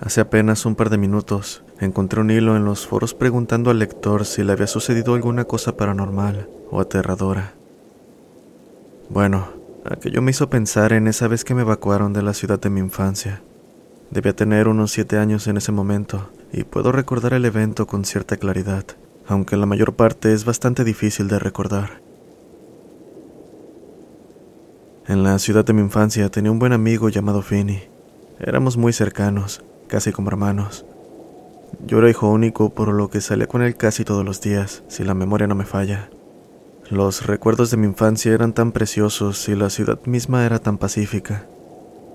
Hace apenas un par de minutos encontré un hilo en los foros preguntando al lector si le había sucedido alguna cosa paranormal o aterradora. Bueno, aquello me hizo pensar en esa vez que me evacuaron de la ciudad de mi infancia. Debía tener unos siete años en ese momento y puedo recordar el evento con cierta claridad, aunque la mayor parte es bastante difícil de recordar. En la ciudad de mi infancia tenía un buen amigo llamado Finny. Éramos muy cercanos casi como hermanos. Yo era hijo único, por lo que salía con él casi todos los días, si la memoria no me falla. Los recuerdos de mi infancia eran tan preciosos y la ciudad misma era tan pacífica.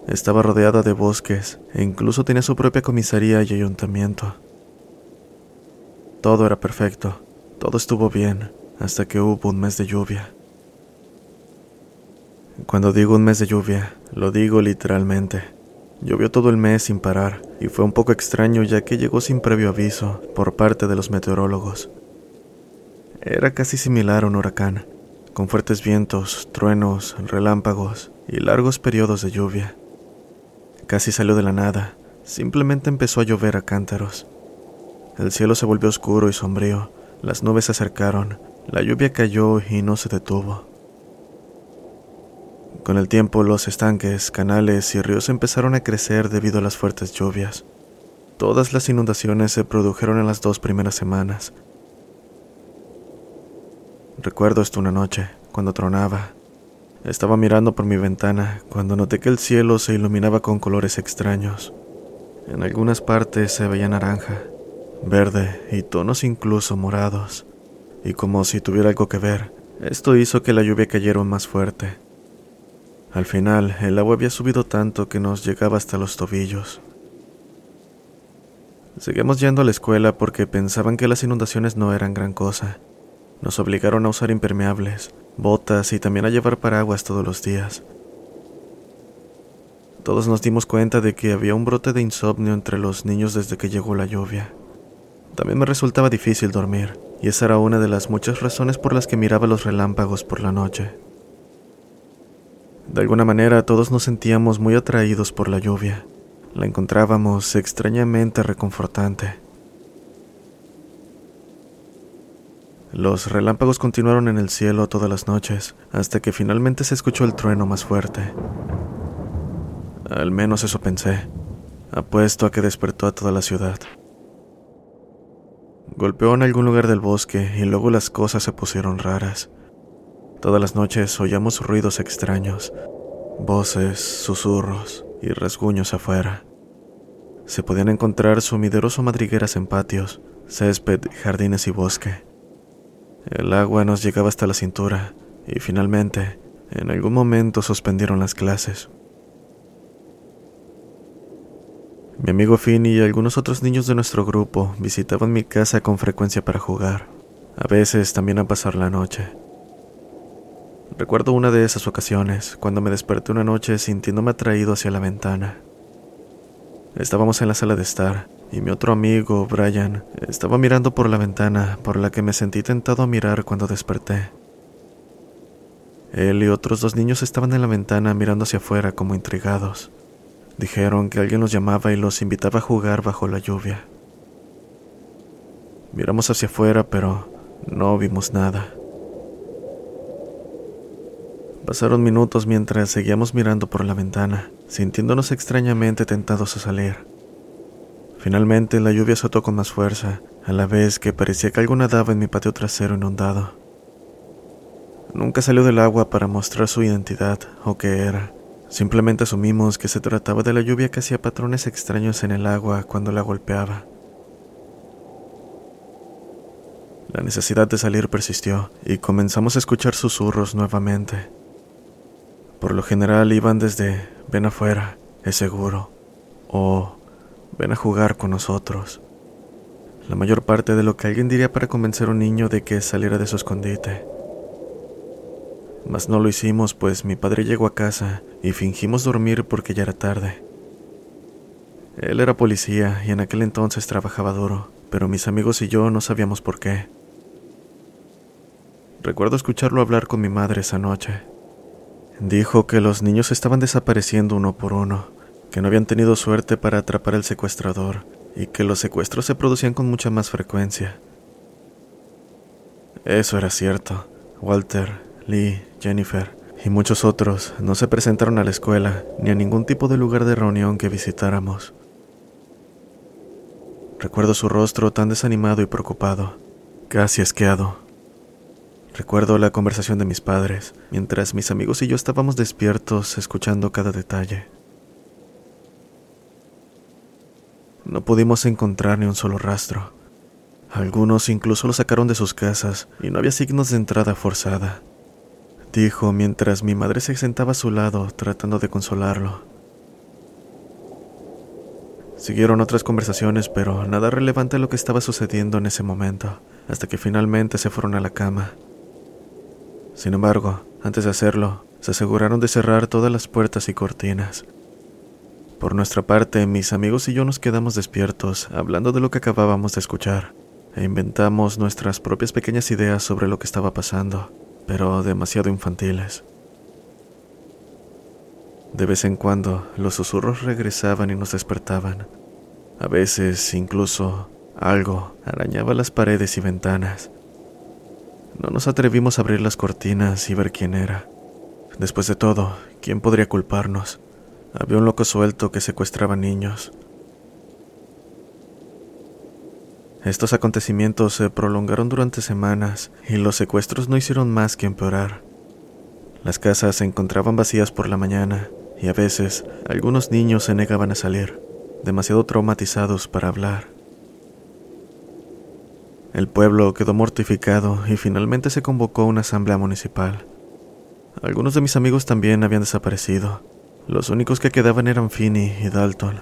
Estaba rodeada de bosques e incluso tenía su propia comisaría y ayuntamiento. Todo era perfecto, todo estuvo bien, hasta que hubo un mes de lluvia. Cuando digo un mes de lluvia, lo digo literalmente. Llovió todo el mes sin parar y fue un poco extraño ya que llegó sin previo aviso por parte de los meteorólogos. Era casi similar a un huracán, con fuertes vientos, truenos, relámpagos y largos periodos de lluvia. Casi salió de la nada, simplemente empezó a llover a cántaros. El cielo se volvió oscuro y sombrío, las nubes se acercaron, la lluvia cayó y no se detuvo. Con el tiempo los estanques, canales y ríos empezaron a crecer debido a las fuertes lluvias. Todas las inundaciones se produjeron en las dos primeras semanas. Recuerdo esto una noche, cuando tronaba. Estaba mirando por mi ventana cuando noté que el cielo se iluminaba con colores extraños. En algunas partes se veía naranja, verde y tonos incluso morados. Y como si tuviera algo que ver, esto hizo que la lluvia cayera más fuerte. Al final, el agua había subido tanto que nos llegaba hasta los tobillos. Seguimos yendo a la escuela porque pensaban que las inundaciones no eran gran cosa. Nos obligaron a usar impermeables, botas y también a llevar paraguas todos los días. Todos nos dimos cuenta de que había un brote de insomnio entre los niños desde que llegó la lluvia. También me resultaba difícil dormir, y esa era una de las muchas razones por las que miraba los relámpagos por la noche. De alguna manera todos nos sentíamos muy atraídos por la lluvia. La encontrábamos extrañamente reconfortante. Los relámpagos continuaron en el cielo todas las noches, hasta que finalmente se escuchó el trueno más fuerte. Al menos eso pensé. Apuesto a que despertó a toda la ciudad. Golpeó en algún lugar del bosque y luego las cosas se pusieron raras. Todas las noches oíamos ruidos extraños, voces, susurros y rasguños afuera. Se podían encontrar sumideros o madrigueras en patios, césped, jardines y bosque. El agua nos llegaba hasta la cintura y finalmente, en algún momento suspendieron las clases. Mi amigo Finn y algunos otros niños de nuestro grupo visitaban mi casa con frecuencia para jugar, a veces también a pasar la noche. Recuerdo una de esas ocasiones, cuando me desperté una noche sintiéndome atraído hacia la ventana. Estábamos en la sala de estar, y mi otro amigo, Brian, estaba mirando por la ventana por la que me sentí tentado a mirar cuando desperté. Él y otros dos niños estaban en la ventana mirando hacia afuera como intrigados. Dijeron que alguien los llamaba y los invitaba a jugar bajo la lluvia. Miramos hacia afuera, pero no vimos nada. Pasaron minutos mientras seguíamos mirando por la ventana, sintiéndonos extrañamente tentados a salir. Finalmente la lluvia azotó con más fuerza, a la vez que parecía que algo nadaba en mi patio trasero inundado. Nunca salió del agua para mostrar su identidad o qué era, Simplemente asumimos que se trataba de la lluvia que hacía patrones extraños en el agua cuando la golpeaba. La necesidad de salir persistió y comenzamos a escuchar susurros nuevamente. Por lo general iban desde ven afuera, es seguro, o ven a jugar con nosotros. La mayor parte de lo que alguien diría para convencer a un niño de que saliera de su escondite. Mas no lo hicimos, pues mi padre llegó a casa y fingimos dormir porque ya era tarde. Él era policía y en aquel entonces trabajaba duro, pero mis amigos y yo no sabíamos por qué. Recuerdo escucharlo hablar con mi madre esa noche. Dijo que los niños estaban desapareciendo uno por uno, que no habían tenido suerte para atrapar al secuestrador y que los secuestros se producían con mucha más frecuencia. Eso era cierto. Walter, Lee, Jennifer y muchos otros no se presentaron a la escuela ni a ningún tipo de lugar de reunión que visitáramos. Recuerdo su rostro tan desanimado y preocupado, casi asqueado. Recuerdo la conversación de mis padres, mientras mis amigos y yo estábamos despiertos escuchando cada detalle. No pudimos encontrar ni un solo rastro. Algunos incluso lo sacaron de sus casas y no había signos de entrada forzada dijo mientras mi madre se sentaba a su lado tratando de consolarlo. Siguieron otras conversaciones, pero nada relevante a lo que estaba sucediendo en ese momento, hasta que finalmente se fueron a la cama. Sin embargo, antes de hacerlo, se aseguraron de cerrar todas las puertas y cortinas. Por nuestra parte, mis amigos y yo nos quedamos despiertos, hablando de lo que acabábamos de escuchar, e inventamos nuestras propias pequeñas ideas sobre lo que estaba pasando pero demasiado infantiles. De vez en cuando los susurros regresaban y nos despertaban. A veces incluso algo arañaba las paredes y ventanas. No nos atrevimos a abrir las cortinas y ver quién era. Después de todo, ¿quién podría culparnos? Había un loco suelto que secuestraba niños. Estos acontecimientos se prolongaron durante semanas y los secuestros no hicieron más que empeorar. Las casas se encontraban vacías por la mañana y a veces algunos niños se negaban a salir, demasiado traumatizados para hablar. El pueblo quedó mortificado y finalmente se convocó una asamblea municipal. Algunos de mis amigos también habían desaparecido. Los únicos que quedaban eran Finney y Dalton.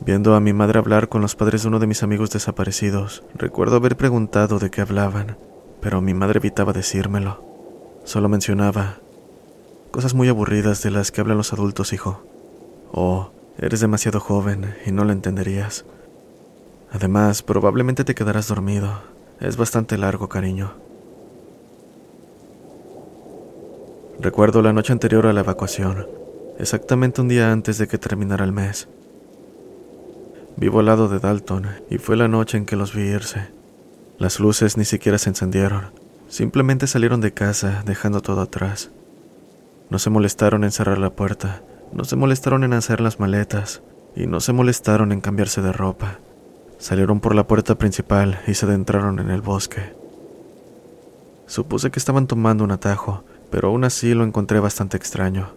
Viendo a mi madre hablar con los padres de uno de mis amigos desaparecidos, recuerdo haber preguntado de qué hablaban, pero mi madre evitaba decírmelo. Solo mencionaba cosas muy aburridas de las que hablan los adultos, hijo. O eres demasiado joven y no lo entenderías. Además, probablemente te quedarás dormido. Es bastante largo, cariño. Recuerdo la noche anterior a la evacuación, exactamente un día antes de que terminara el mes. Vivo al lado de Dalton y fue la noche en que los vi irse. Las luces ni siquiera se encendieron, simplemente salieron de casa dejando todo atrás. No se molestaron en cerrar la puerta, no se molestaron en hacer las maletas y no se molestaron en cambiarse de ropa. Salieron por la puerta principal y se adentraron en el bosque. Supuse que estaban tomando un atajo, pero aún así lo encontré bastante extraño.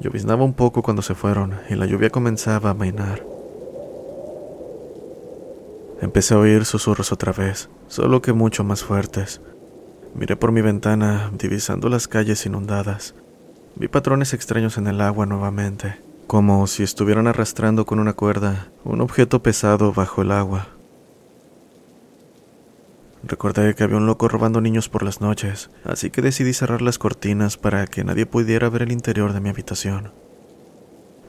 Lloviznaba un poco cuando se fueron y la lluvia comenzaba a mainar. Empecé a oír susurros otra vez, solo que mucho más fuertes. Miré por mi ventana, divisando las calles inundadas. Vi patrones extraños en el agua nuevamente, como si estuvieran arrastrando con una cuerda un objeto pesado bajo el agua. Recordé que había un loco robando niños por las noches, así que decidí cerrar las cortinas para que nadie pudiera ver el interior de mi habitación.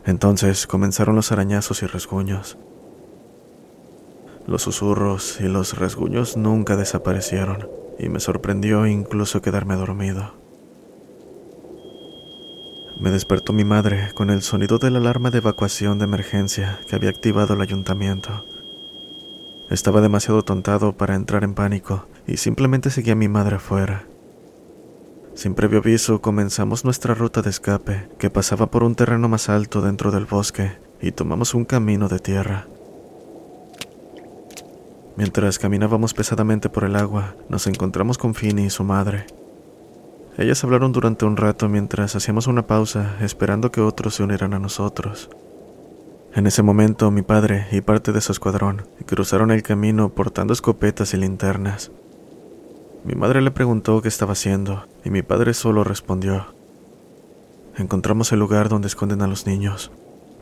Entonces comenzaron los arañazos y rasguños. Los susurros y los rasguños nunca desaparecieron, y me sorprendió incluso quedarme dormido. Me despertó mi madre con el sonido de la alarma de evacuación de emergencia que había activado el ayuntamiento. Estaba demasiado tontado para entrar en pánico y simplemente seguía a mi madre afuera. Sin previo aviso comenzamos nuestra ruta de escape, que pasaba por un terreno más alto dentro del bosque, y tomamos un camino de tierra. Mientras caminábamos pesadamente por el agua, nos encontramos con Finny y su madre. Ellas hablaron durante un rato mientras hacíamos una pausa, esperando que otros se unieran a nosotros. En ese momento mi padre y parte de su escuadrón cruzaron el camino portando escopetas y linternas. Mi madre le preguntó qué estaba haciendo y mi padre solo respondió. Encontramos el lugar donde esconden a los niños,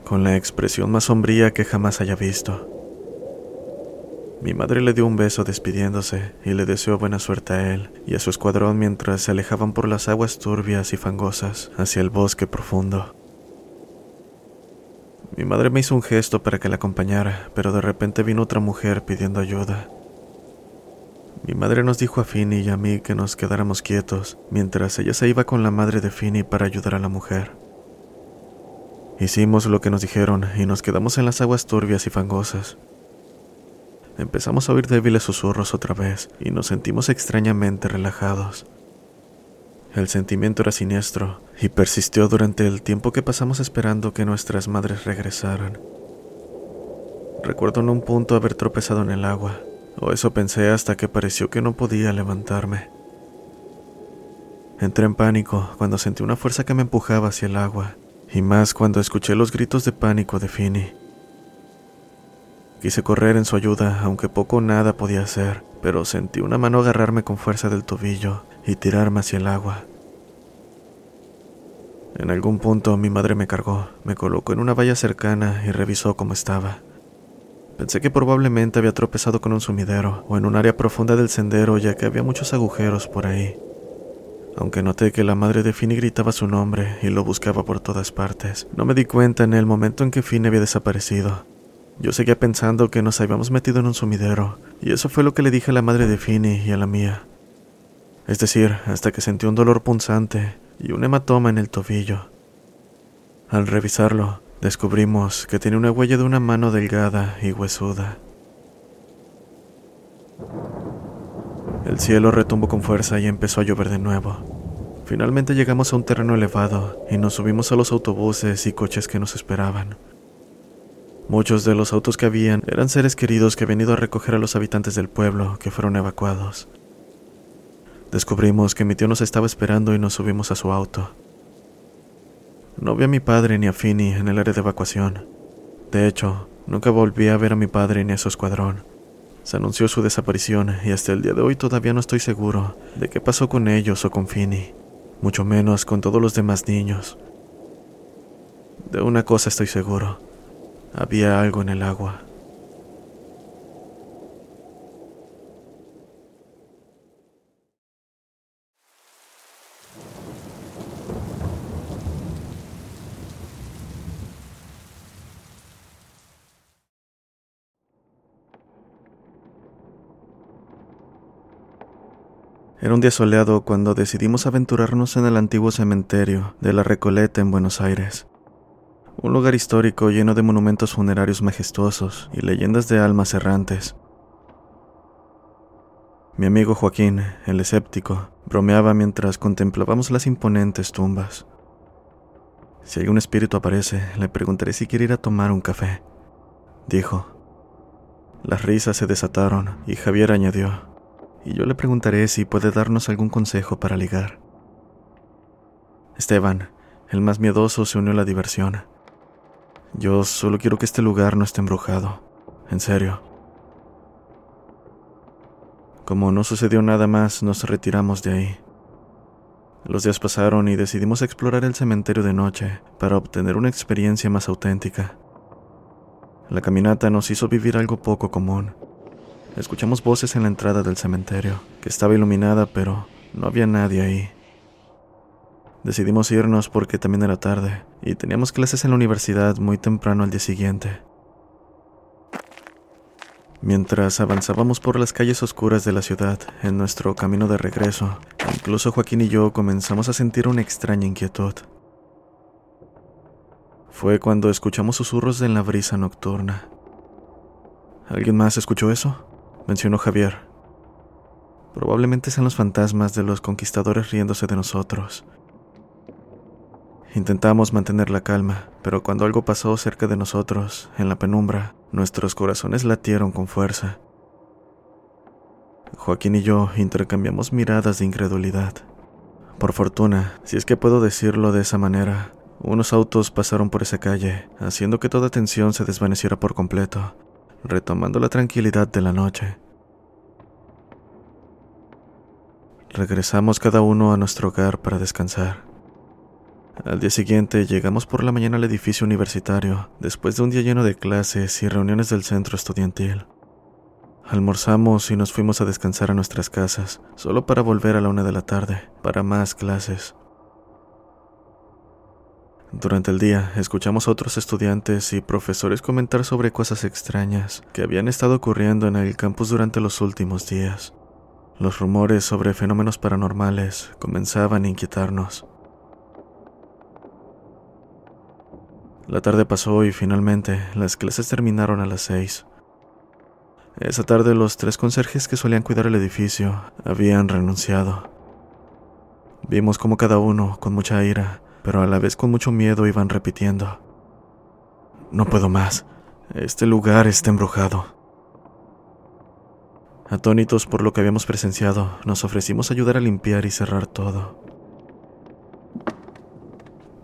con la expresión más sombría que jamás haya visto. Mi madre le dio un beso despidiéndose y le deseó buena suerte a él y a su escuadrón mientras se alejaban por las aguas turbias y fangosas hacia el bosque profundo. Mi madre me hizo un gesto para que la acompañara, pero de repente vino otra mujer pidiendo ayuda. Mi madre nos dijo a Finny y a mí que nos quedáramos quietos, mientras ella se iba con la madre de Finny para ayudar a la mujer. Hicimos lo que nos dijeron y nos quedamos en las aguas turbias y fangosas. Empezamos a oír débiles susurros otra vez y nos sentimos extrañamente relajados. El sentimiento era siniestro y persistió durante el tiempo que pasamos esperando que nuestras madres regresaran. Recuerdo en un punto haber tropezado en el agua o eso pensé hasta que pareció que no podía levantarme. Entré en pánico cuando sentí una fuerza que me empujaba hacia el agua, y más cuando escuché los gritos de pánico de Finny. Quise correr en su ayuda, aunque poco o nada podía hacer, pero sentí una mano agarrarme con fuerza del tobillo y tirarme hacia el agua. En algún punto mi madre me cargó, me colocó en una valla cercana y revisó cómo estaba. Pensé que probablemente había tropezado con un sumidero o en un área profunda del sendero ya que había muchos agujeros por ahí. Aunque noté que la madre de Finny gritaba su nombre y lo buscaba por todas partes, no me di cuenta en el momento en que Finny había desaparecido. Yo seguía pensando que nos habíamos metido en un sumidero, y eso fue lo que le dije a la madre de Finny y a la mía. Es decir, hasta que sentí un dolor punzante y un hematoma en el tobillo. Al revisarlo, descubrimos que tenía una huella de una mano delgada y huesuda. El cielo retumbó con fuerza y empezó a llover de nuevo. Finalmente llegamos a un terreno elevado y nos subimos a los autobuses y coches que nos esperaban. Muchos de los autos que habían eran seres queridos que habían ido a recoger a los habitantes del pueblo que fueron evacuados. Descubrimos que mi tío nos estaba esperando y nos subimos a su auto. No vi a mi padre ni a Finny en el área de evacuación. De hecho, nunca volví a ver a mi padre ni a su escuadrón. Se anunció su desaparición y hasta el día de hoy todavía no estoy seguro de qué pasó con ellos o con Finny, mucho menos con todos los demás niños. De una cosa estoy seguro, había algo en el agua. Era un día soleado cuando decidimos aventurarnos en el antiguo cementerio de la Recoleta en Buenos Aires. Un lugar histórico lleno de monumentos funerarios majestuosos y leyendas de almas errantes. Mi amigo Joaquín, el escéptico, bromeaba mientras contemplábamos las imponentes tumbas. Si algún espíritu aparece, le preguntaré si quiere ir a tomar un café, dijo. Las risas se desataron y Javier añadió y yo le preguntaré si puede darnos algún consejo para ligar. Esteban, el más miedoso, se unió a la diversión. Yo solo quiero que este lugar no esté embrujado. En serio. Como no sucedió nada más, nos retiramos de ahí. Los días pasaron y decidimos explorar el cementerio de noche para obtener una experiencia más auténtica. La caminata nos hizo vivir algo poco común Escuchamos voces en la entrada del cementerio, que estaba iluminada, pero no había nadie ahí. Decidimos irnos porque también era tarde y teníamos clases en la universidad muy temprano al día siguiente. Mientras avanzábamos por las calles oscuras de la ciudad en nuestro camino de regreso, incluso Joaquín y yo comenzamos a sentir una extraña inquietud. Fue cuando escuchamos susurros en la brisa nocturna. ¿Alguien más escuchó eso? mencionó Javier. Probablemente sean los fantasmas de los conquistadores riéndose de nosotros. Intentamos mantener la calma, pero cuando algo pasó cerca de nosotros, en la penumbra, nuestros corazones latieron con fuerza. Joaquín y yo intercambiamos miradas de incredulidad. Por fortuna, si es que puedo decirlo de esa manera, unos autos pasaron por esa calle, haciendo que toda tensión se desvaneciera por completo, retomando la tranquilidad de la noche. Regresamos cada uno a nuestro hogar para descansar. Al día siguiente llegamos por la mañana al edificio universitario, después de un día lleno de clases y reuniones del centro estudiantil. Almorzamos y nos fuimos a descansar a nuestras casas, solo para volver a la una de la tarde, para más clases. Durante el día, escuchamos a otros estudiantes y profesores comentar sobre cosas extrañas que habían estado ocurriendo en el campus durante los últimos días. Los rumores sobre fenómenos paranormales comenzaban a inquietarnos. La tarde pasó y finalmente las clases terminaron a las seis. Esa tarde los tres conserjes que solían cuidar el edificio habían renunciado. Vimos como cada uno, con mucha ira, pero a la vez con mucho miedo, iban repitiendo. No puedo más. Este lugar está embrujado. Atónitos por lo que habíamos presenciado, nos ofrecimos ayudar a limpiar y cerrar todo.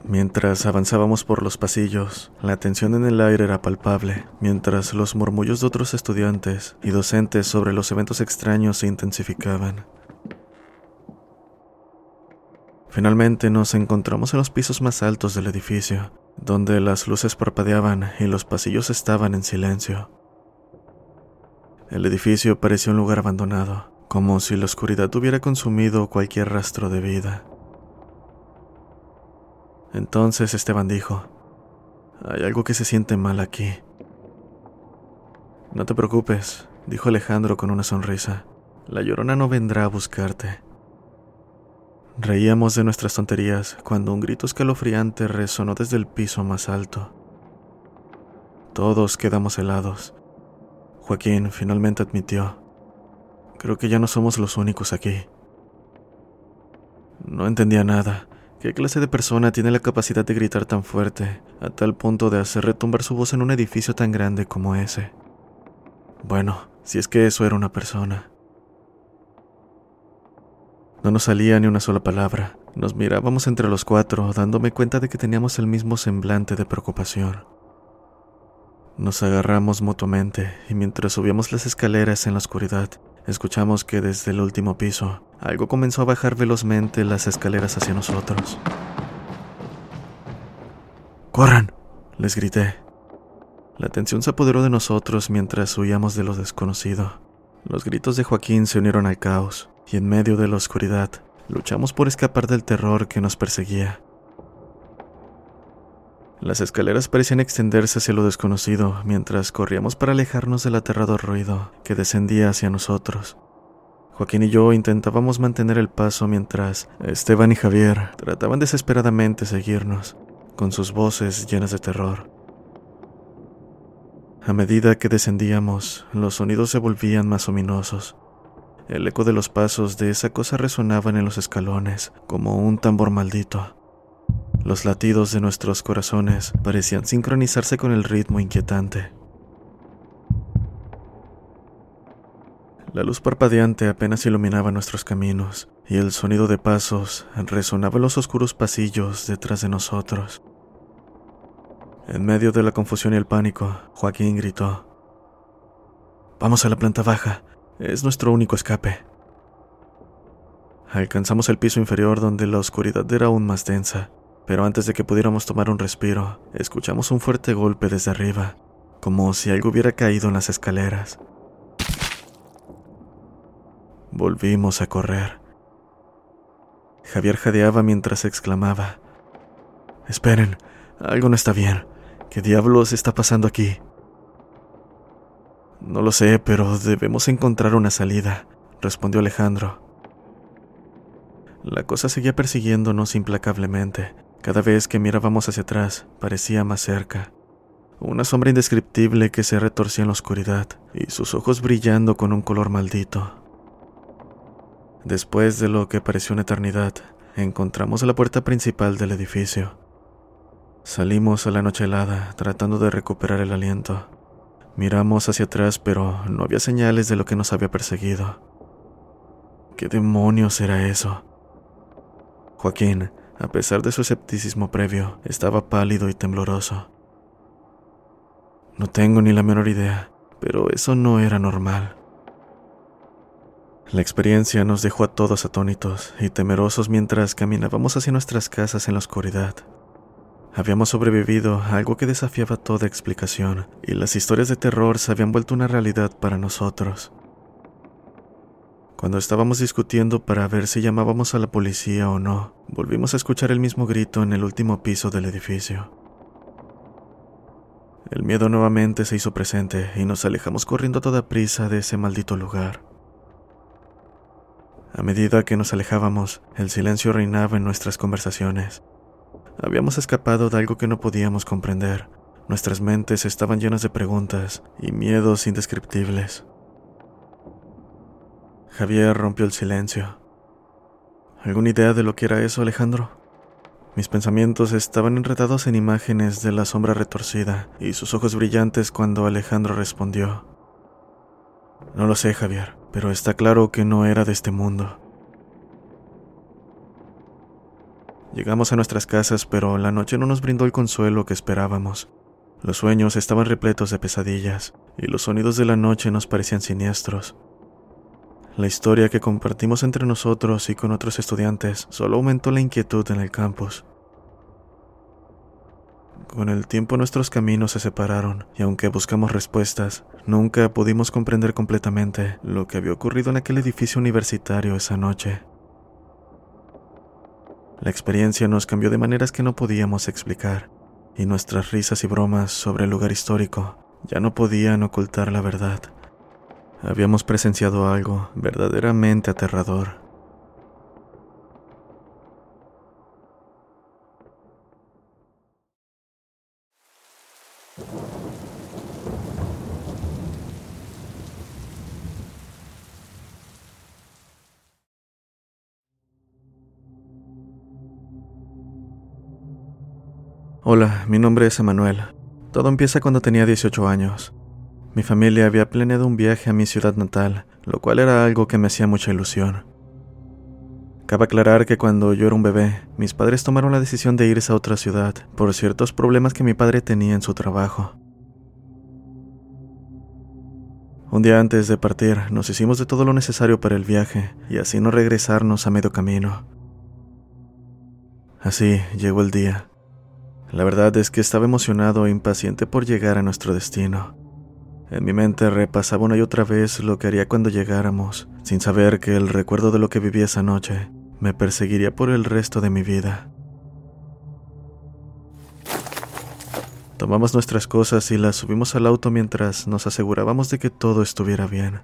Mientras avanzábamos por los pasillos, la tensión en el aire era palpable, mientras los murmullos de otros estudiantes y docentes sobre los eventos extraños se intensificaban. Finalmente nos encontramos en los pisos más altos del edificio, donde las luces parpadeaban y los pasillos estaban en silencio. El edificio parecía un lugar abandonado, como si la oscuridad hubiera consumido cualquier rastro de vida. Entonces Esteban dijo, hay algo que se siente mal aquí. No te preocupes, dijo Alejandro con una sonrisa. La llorona no vendrá a buscarte. Reíamos de nuestras tonterías cuando un grito escalofriante resonó desde el piso más alto. Todos quedamos helados. Joaquín finalmente admitió, creo que ya no somos los únicos aquí. No entendía nada, ¿Qué clase de persona tiene la capacidad de gritar tan fuerte, a tal punto de hacer retumbar su voz en un edificio tan grande como ese? Bueno, si es que eso era una persona. No nos salía ni una sola palabra. Nos mirábamos entre los cuatro, dándome cuenta de que teníamos el mismo semblante de preocupación. Nos agarramos mutuamente y mientras subíamos las escaleras en la oscuridad, escuchamos que desde el último piso algo comenzó a bajar velozmente las escaleras hacia nosotros. ¡Corran! les grité. La tensión se apoderó de nosotros mientras huíamos de lo desconocido. Los gritos de Joaquín se unieron al caos, y en medio de la oscuridad, luchamos por escapar del terror que nos perseguía. Las escaleras parecían extenderse hacia lo desconocido mientras corríamos para alejarnos del aterrador ruido que descendía hacia nosotros. Joaquín y yo intentábamos mantener el paso mientras Esteban y Javier trataban desesperadamente seguirnos, con sus voces llenas de terror. A medida que descendíamos, los sonidos se volvían más ominosos. El eco de los pasos de esa cosa resonaban en los escalones como un tambor maldito. Los latidos de nuestros corazones parecían sincronizarse con el ritmo inquietante. La luz parpadeante apenas iluminaba nuestros caminos, y el sonido de pasos resonaba en los oscuros pasillos detrás de nosotros. En medio de la confusión y el pánico, Joaquín gritó, Vamos a la planta baja, es nuestro único escape. Alcanzamos el piso inferior donde la oscuridad era aún más densa, pero antes de que pudiéramos tomar un respiro, escuchamos un fuerte golpe desde arriba, como si algo hubiera caído en las escaleras. Volvimos a correr. Javier jadeaba mientras exclamaba, Esperen, algo no está bien. ¿Qué diablos está pasando aquí? No lo sé, pero debemos encontrar una salida, respondió Alejandro. La cosa seguía persiguiéndonos implacablemente. Cada vez que mirábamos hacia atrás, parecía más cerca. Una sombra indescriptible que se retorcía en la oscuridad y sus ojos brillando con un color maldito. Después de lo que pareció una eternidad, encontramos la puerta principal del edificio. Salimos a la noche helada, tratando de recuperar el aliento. Miramos hacia atrás, pero no había señales de lo que nos había perseguido. ¿Qué demonios era eso? Joaquín, a pesar de su escepticismo previo, estaba pálido y tembloroso. No tengo ni la menor idea, pero eso no era normal. La experiencia nos dejó a todos atónitos y temerosos mientras caminábamos hacia nuestras casas en la oscuridad. Habíamos sobrevivido a algo que desafiaba toda explicación, y las historias de terror se habían vuelto una realidad para nosotros. Cuando estábamos discutiendo para ver si llamábamos a la policía o no, volvimos a escuchar el mismo grito en el último piso del edificio. El miedo nuevamente se hizo presente y nos alejamos corriendo a toda prisa de ese maldito lugar. A medida que nos alejábamos, el silencio reinaba en nuestras conversaciones, Habíamos escapado de algo que no podíamos comprender. Nuestras mentes estaban llenas de preguntas y miedos indescriptibles. Javier rompió el silencio. ¿Alguna idea de lo que era eso, Alejandro? Mis pensamientos estaban enredados en imágenes de la sombra retorcida y sus ojos brillantes cuando Alejandro respondió. No lo sé, Javier, pero está claro que no era de este mundo. Llegamos a nuestras casas, pero la noche no nos brindó el consuelo que esperábamos. Los sueños estaban repletos de pesadillas, y los sonidos de la noche nos parecían siniestros. La historia que compartimos entre nosotros y con otros estudiantes solo aumentó la inquietud en el campus. Con el tiempo nuestros caminos se separaron y aunque buscamos respuestas, nunca pudimos comprender completamente lo que había ocurrido en aquel edificio universitario esa noche. La experiencia nos cambió de maneras que no podíamos explicar, y nuestras risas y bromas sobre el lugar histórico ya no podían ocultar la verdad. Habíamos presenciado algo verdaderamente aterrador. Hola, mi nombre es Emanuel. Todo empieza cuando tenía 18 años. Mi familia había planeado un viaje a mi ciudad natal, lo cual era algo que me hacía mucha ilusión. Cabe aclarar que cuando yo era un bebé, mis padres tomaron la decisión de irse a otra ciudad por ciertos problemas que mi padre tenía en su trabajo. Un día antes de partir, nos hicimos de todo lo necesario para el viaje y así no regresarnos a medio camino. Así llegó el día. La verdad es que estaba emocionado e impaciente por llegar a nuestro destino. En mi mente repasaba una y otra vez lo que haría cuando llegáramos, sin saber que el recuerdo de lo que viví esa noche me perseguiría por el resto de mi vida. Tomamos nuestras cosas y las subimos al auto mientras nos asegurábamos de que todo estuviera bien.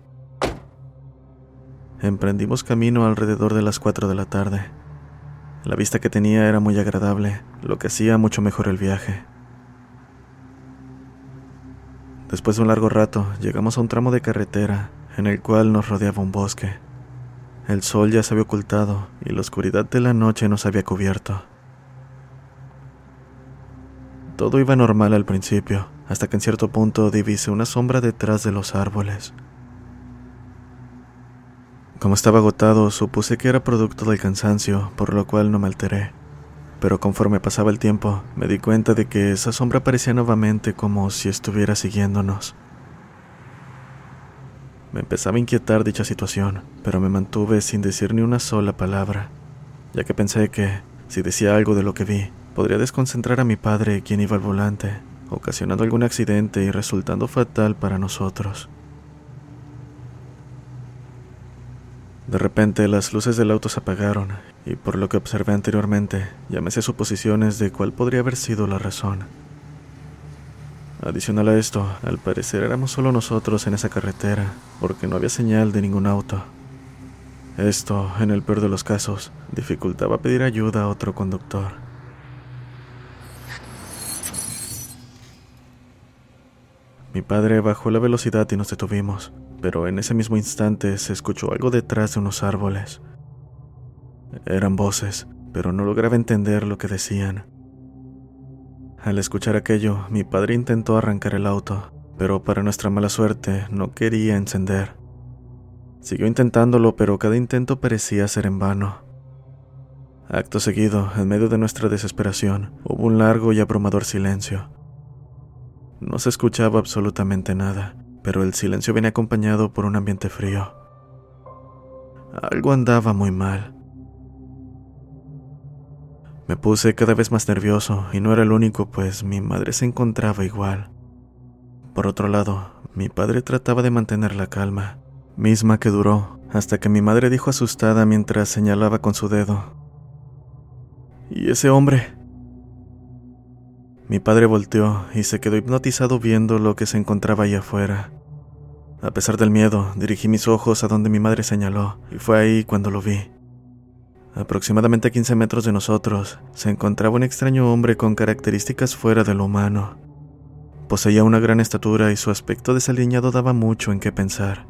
Emprendimos camino alrededor de las 4 de la tarde. La vista que tenía era muy agradable, lo que hacía mucho mejor el viaje. Después de un largo rato, llegamos a un tramo de carretera en el cual nos rodeaba un bosque. El sol ya se había ocultado y la oscuridad de la noche nos había cubierto. Todo iba normal al principio, hasta que en cierto punto divisé una sombra detrás de los árboles. Como estaba agotado, supuse que era producto del cansancio, por lo cual no me alteré. Pero conforme pasaba el tiempo, me di cuenta de que esa sombra aparecía nuevamente como si estuviera siguiéndonos. Me empezaba a inquietar dicha situación, pero me mantuve sin decir ni una sola palabra, ya que pensé que, si decía algo de lo que vi, podría desconcentrar a mi padre quien iba al volante, ocasionando algún accidente y resultando fatal para nosotros. De repente las luces del auto se apagaron y por lo que observé anteriormente, me suposiciones de cuál podría haber sido la razón. Adicional a esto, al parecer éramos solo nosotros en esa carretera, porque no había señal de ningún auto. Esto, en el peor de los casos, dificultaba pedir ayuda a otro conductor. Mi padre bajó la velocidad y nos detuvimos, pero en ese mismo instante se escuchó algo detrás de unos árboles. Eran voces, pero no lograba entender lo que decían. Al escuchar aquello, mi padre intentó arrancar el auto, pero para nuestra mala suerte no quería encender. Siguió intentándolo, pero cada intento parecía ser en vano. Acto seguido, en medio de nuestra desesperación, hubo un largo y abrumador silencio. No se escuchaba absolutamente nada, pero el silencio venía acompañado por un ambiente frío. Algo andaba muy mal. Me puse cada vez más nervioso y no era el único, pues mi madre se encontraba igual. Por otro lado, mi padre trataba de mantener la calma, misma que duró hasta que mi madre dijo asustada mientras señalaba con su dedo. ¿Y ese hombre? Mi padre volteó y se quedó hipnotizado viendo lo que se encontraba allá afuera. A pesar del miedo, dirigí mis ojos a donde mi madre señaló, y fue ahí cuando lo vi. Aproximadamente a 15 metros de nosotros se encontraba un extraño hombre con características fuera de lo humano. Poseía una gran estatura y su aspecto desaliñado daba mucho en qué pensar.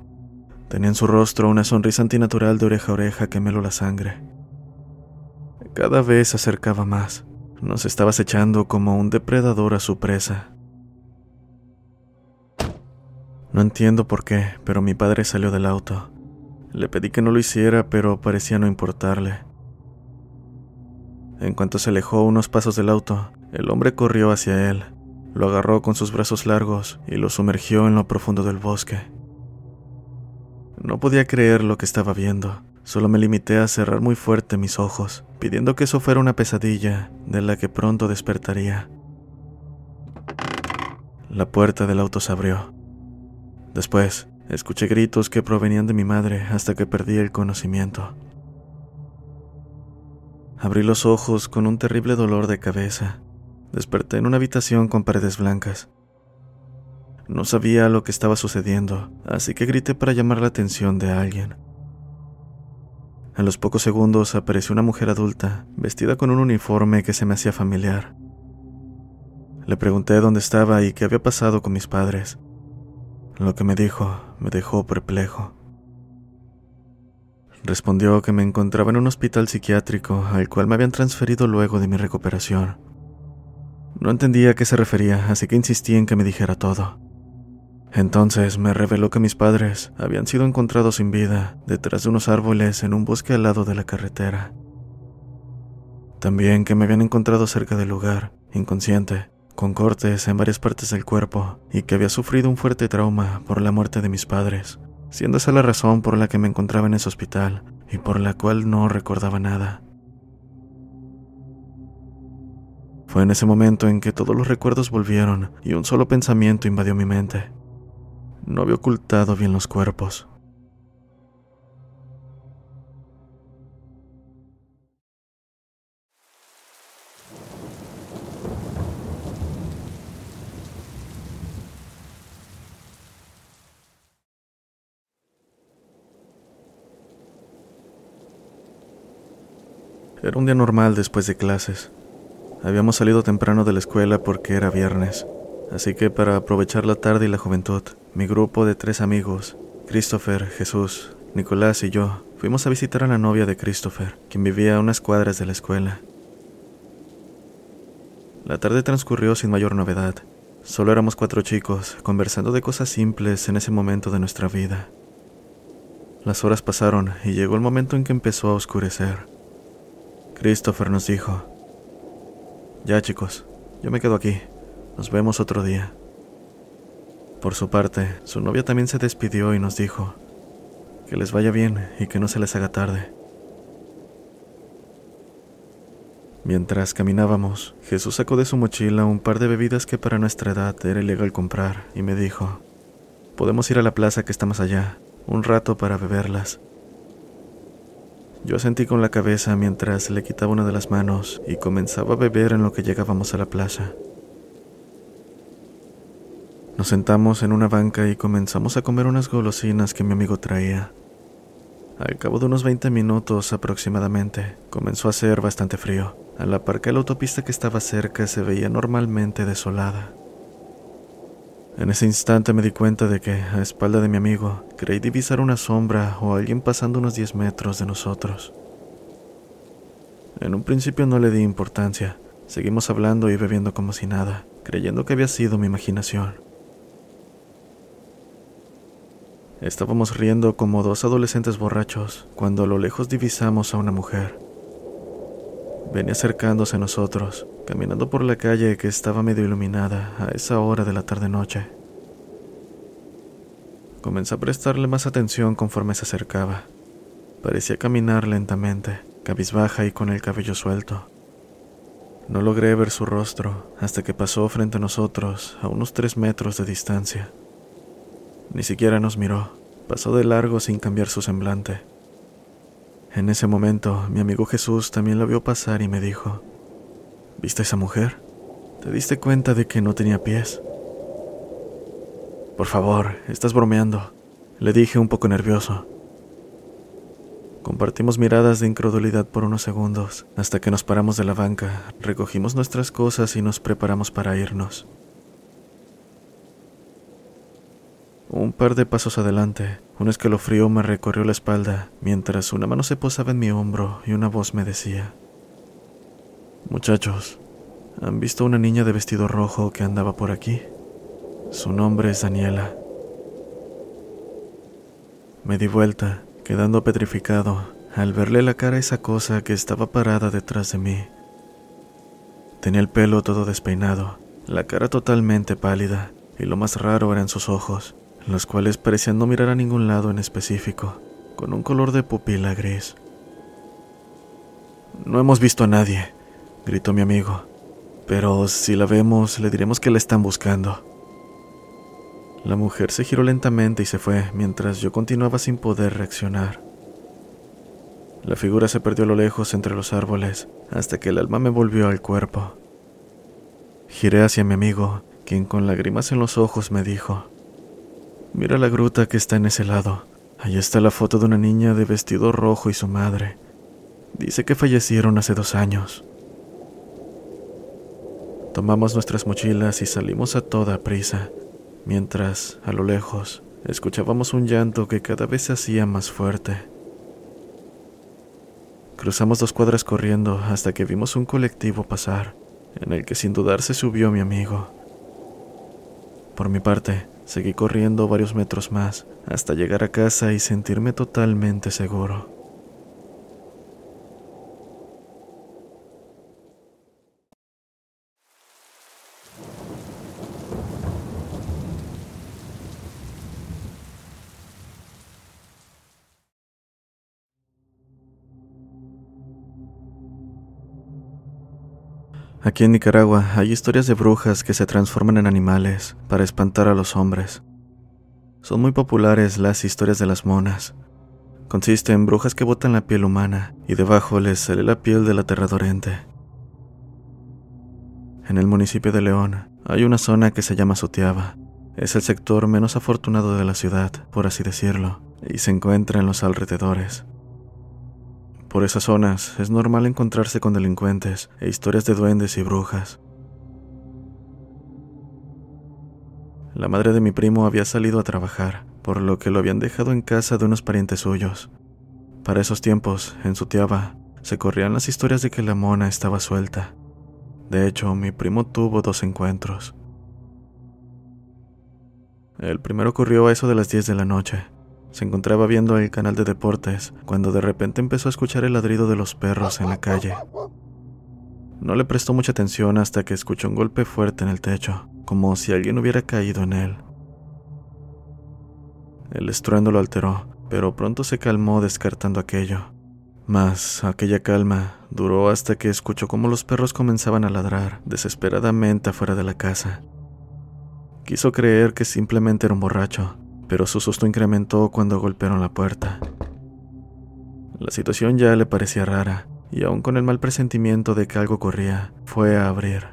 Tenía en su rostro una sonrisa antinatural de oreja a oreja que meló la sangre. Cada vez se acercaba más. Nos estaba acechando como un depredador a su presa. No entiendo por qué, pero mi padre salió del auto. Le pedí que no lo hiciera, pero parecía no importarle. En cuanto se alejó unos pasos del auto, el hombre corrió hacia él, lo agarró con sus brazos largos y lo sumergió en lo profundo del bosque. No podía creer lo que estaba viendo, solo me limité a cerrar muy fuerte mis ojos, pidiendo que eso fuera una pesadilla de la que pronto despertaría. La puerta del auto se abrió. Después, escuché gritos que provenían de mi madre hasta que perdí el conocimiento. Abrí los ojos con un terrible dolor de cabeza. Desperté en una habitación con paredes blancas. No sabía lo que estaba sucediendo, así que grité para llamar la atención de alguien. A los pocos segundos apareció una mujer adulta, vestida con un uniforme que se me hacía familiar. Le pregunté dónde estaba y qué había pasado con mis padres. Lo que me dijo me dejó perplejo. Respondió que me encontraba en un hospital psiquiátrico al cual me habían transferido luego de mi recuperación. No entendía a qué se refería, así que insistí en que me dijera todo. Entonces me reveló que mis padres habían sido encontrados sin vida detrás de unos árboles en un bosque al lado de la carretera. También que me habían encontrado cerca del lugar, inconsciente, con cortes en varias partes del cuerpo y que había sufrido un fuerte trauma por la muerte de mis padres siendo esa la razón por la que me encontraba en ese hospital y por la cual no recordaba nada. Fue en ese momento en que todos los recuerdos volvieron y un solo pensamiento invadió mi mente. No había ocultado bien los cuerpos. Era un día normal después de clases. Habíamos salido temprano de la escuela porque era viernes, así que para aprovechar la tarde y la juventud, mi grupo de tres amigos, Christopher, Jesús, Nicolás y yo, fuimos a visitar a la novia de Christopher, quien vivía a unas cuadras de la escuela. La tarde transcurrió sin mayor novedad. Solo éramos cuatro chicos, conversando de cosas simples en ese momento de nuestra vida. Las horas pasaron y llegó el momento en que empezó a oscurecer. Christopher nos dijo, ya chicos, yo me quedo aquí, nos vemos otro día. Por su parte, su novia también se despidió y nos dijo, que les vaya bien y que no se les haga tarde. Mientras caminábamos, Jesús sacó de su mochila un par de bebidas que para nuestra edad era ilegal comprar y me dijo, podemos ir a la plaza que está más allá, un rato para beberlas. Yo sentí con la cabeza mientras le quitaba una de las manos y comenzaba a beber en lo que llegábamos a la plaza. Nos sentamos en una banca y comenzamos a comer unas golosinas que mi amigo traía. Al cabo de unos 20 minutos aproximadamente, comenzó a hacer bastante frío. A la par que la autopista que estaba cerca se veía normalmente desolada. En ese instante me di cuenta de que, a espalda de mi amigo, creí divisar una sombra o alguien pasando unos 10 metros de nosotros. En un principio no le di importancia. Seguimos hablando y bebiendo como si nada, creyendo que había sido mi imaginación. Estábamos riendo como dos adolescentes borrachos cuando a lo lejos divisamos a una mujer. venía acercándose a nosotros, caminando por la calle que estaba medio iluminada a esa hora de la tarde-noche. Comencé a prestarle más atención conforme se acercaba. Parecía caminar lentamente, cabizbaja y con el cabello suelto. No logré ver su rostro hasta que pasó frente a nosotros a unos tres metros de distancia. Ni siquiera nos miró, pasó de largo sin cambiar su semblante. En ese momento, mi amigo Jesús también lo vio pasar y me dijo, ¿Viste a esa mujer? ¿Te diste cuenta de que no tenía pies? Por favor, estás bromeando, le dije un poco nervioso. Compartimos miradas de incredulidad por unos segundos, hasta que nos paramos de la banca, recogimos nuestras cosas y nos preparamos para irnos. Un par de pasos adelante, un escalofrío me recorrió la espalda, mientras una mano se posaba en mi hombro y una voz me decía, Muchachos, ¿han visto una niña de vestido rojo que andaba por aquí? Su nombre es Daniela. Me di vuelta quedando petrificado al verle la cara a esa cosa que estaba parada detrás de mí. Tenía el pelo todo despeinado, la cara totalmente pálida, y lo más raro eran sus ojos, los cuales parecían no mirar a ningún lado en específico, con un color de pupila gris. No hemos visto a nadie, gritó mi amigo, pero si la vemos le diremos que la están buscando. La mujer se giró lentamente y se fue, mientras yo continuaba sin poder reaccionar. La figura se perdió a lo lejos entre los árboles, hasta que el alma me volvió al cuerpo. Giré hacia mi amigo, quien con lágrimas en los ojos me dijo, Mira la gruta que está en ese lado. Allí está la foto de una niña de vestido rojo y su madre. Dice que fallecieron hace dos años. Tomamos nuestras mochilas y salimos a toda prisa mientras, a lo lejos, escuchábamos un llanto que cada vez se hacía más fuerte. Cruzamos dos cuadras corriendo hasta que vimos un colectivo pasar, en el que sin dudar se subió mi amigo. Por mi parte, seguí corriendo varios metros más hasta llegar a casa y sentirme totalmente seguro. Aquí en Nicaragua hay historias de brujas que se transforman en animales para espantar a los hombres. Son muy populares las historias de las monas. Consiste en brujas que botan la piel humana y debajo les sale la piel del aterrador ente. En el municipio de León hay una zona que se llama Sutiaba. Es el sector menos afortunado de la ciudad, por así decirlo, y se encuentra en los alrededores. Por esas zonas es normal encontrarse con delincuentes e historias de duendes y brujas. La madre de mi primo había salido a trabajar, por lo que lo habían dejado en casa de unos parientes suyos. Para esos tiempos, en su tiaba, se corrían las historias de que la mona estaba suelta. De hecho, mi primo tuvo dos encuentros. El primero ocurrió a eso de las 10 de la noche. Se encontraba viendo el canal de deportes cuando de repente empezó a escuchar el ladrido de los perros en la calle. No le prestó mucha atención hasta que escuchó un golpe fuerte en el techo, como si alguien hubiera caído en él. El estruendo lo alteró, pero pronto se calmó descartando aquello. Mas aquella calma duró hasta que escuchó cómo los perros comenzaban a ladrar desesperadamente afuera de la casa. Quiso creer que simplemente era un borracho, pero su susto incrementó cuando golpearon la puerta. La situación ya le parecía rara, y aún con el mal presentimiento de que algo ocurría, fue a abrir.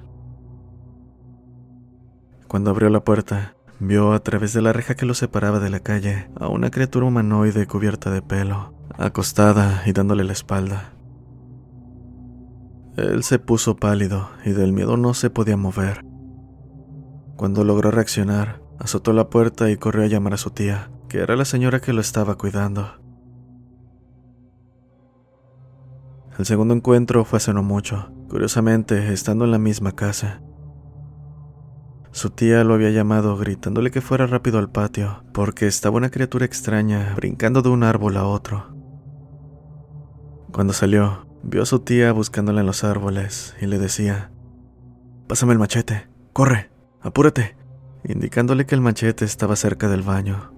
Cuando abrió la puerta, vio a través de la reja que lo separaba de la calle a una criatura humanoide cubierta de pelo, acostada y dándole la espalda. Él se puso pálido y del miedo no se podía mover. Cuando logró reaccionar, Azotó la puerta y corrió a llamar a su tía, que era la señora que lo estaba cuidando. El segundo encuentro fue hace no mucho, curiosamente estando en la misma casa. Su tía lo había llamado gritándole que fuera rápido al patio, porque estaba una criatura extraña brincando de un árbol a otro. Cuando salió, Vio a su tía buscándola en los árboles y le decía, Pásame el machete, corre, apúrate, indicándole que el machete estaba cerca del baño.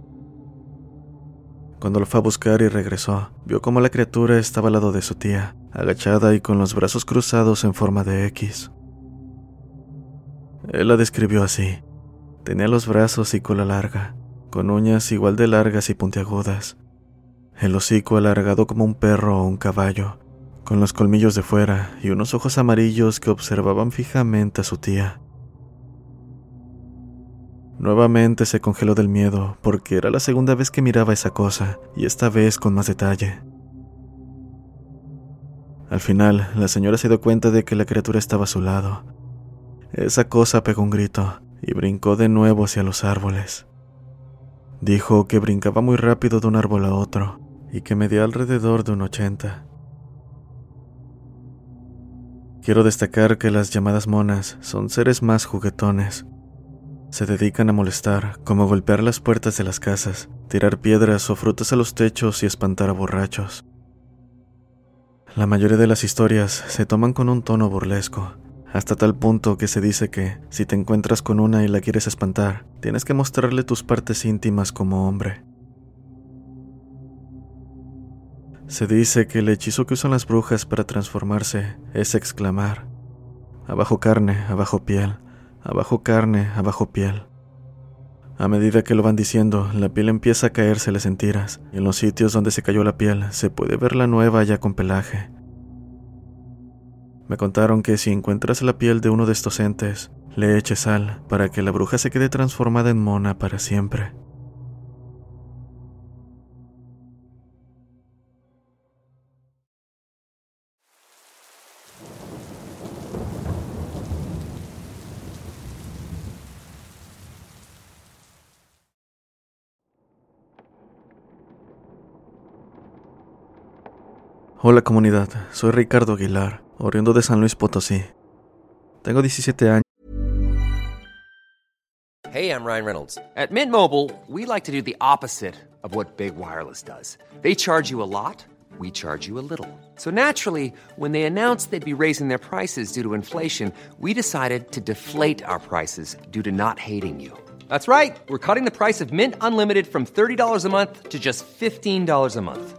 Cuando lo fue a buscar y regresó, vio cómo la criatura estaba al lado de su tía, agachada y con los brazos cruzados en forma de X. Él la describió así. Tenía los brazos y cola larga, con uñas igual de largas y puntiagudas, el hocico alargado como un perro o un caballo, con los colmillos de fuera y unos ojos amarillos que observaban fijamente a su tía. Nuevamente se congeló del miedo porque era la segunda vez que miraba esa cosa y esta vez con más detalle. Al final, la señora se dio cuenta de que la criatura estaba a su lado. Esa cosa pegó un grito y brincó de nuevo hacia los árboles. Dijo que brincaba muy rápido de un árbol a otro y que medía alrededor de un ochenta. Quiero destacar que las llamadas monas son seres más juguetones. Se dedican a molestar, como golpear las puertas de las casas, tirar piedras o frutas a los techos y espantar a borrachos. La mayoría de las historias se toman con un tono burlesco, hasta tal punto que se dice que, si te encuentras con una y la quieres espantar, tienes que mostrarle tus partes íntimas como hombre. Se dice que el hechizo que usan las brujas para transformarse es exclamar, abajo carne, abajo piel, abajo carne, abajo piel. A medida que lo van diciendo, la piel empieza a caérseles en tiras, y en los sitios donde se cayó la piel se puede ver la nueva ya con pelaje. Me contaron que si encuentras la piel de uno de estos entes, le eches sal para que la bruja se quede transformada en mona para siempre. Hola comunidad, soy Ricardo Aguilar, oriundo de San Luis Potosí. Tengo 17 años. Hey, I'm Ryan Reynolds. At Mint Mobile, we like to do the opposite of what Big Wireless does. They charge you a lot, we charge you a little. So naturally, when they announced they'd be raising their prices due to inflation, we decided to deflate our prices due to not hating you. That's right. We're cutting the price of Mint Unlimited from $30 a month to just $15 a month.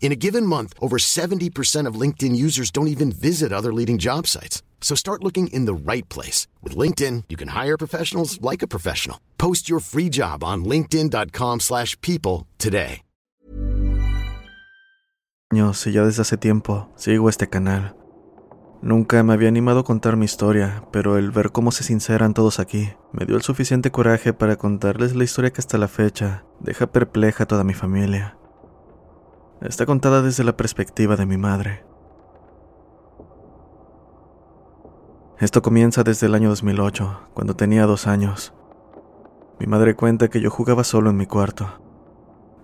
In a given month, over 70% of LinkedIn users don't even visit other leading job sites. So start looking in the right place. With LinkedIn, you can hire professionals like a professional. Post your free job on linkedin.com slash people today. Y ya desde hace tiempo sigo este canal. Nunca me había animado a contar mi historia, pero el ver cómo se sinceran todos aquí me dio el suficiente coraje para contarles la historia que hasta la fecha deja perpleja a toda mi familia. Está contada desde la perspectiva de mi madre. Esto comienza desde el año 2008, cuando tenía dos años. Mi madre cuenta que yo jugaba solo en mi cuarto.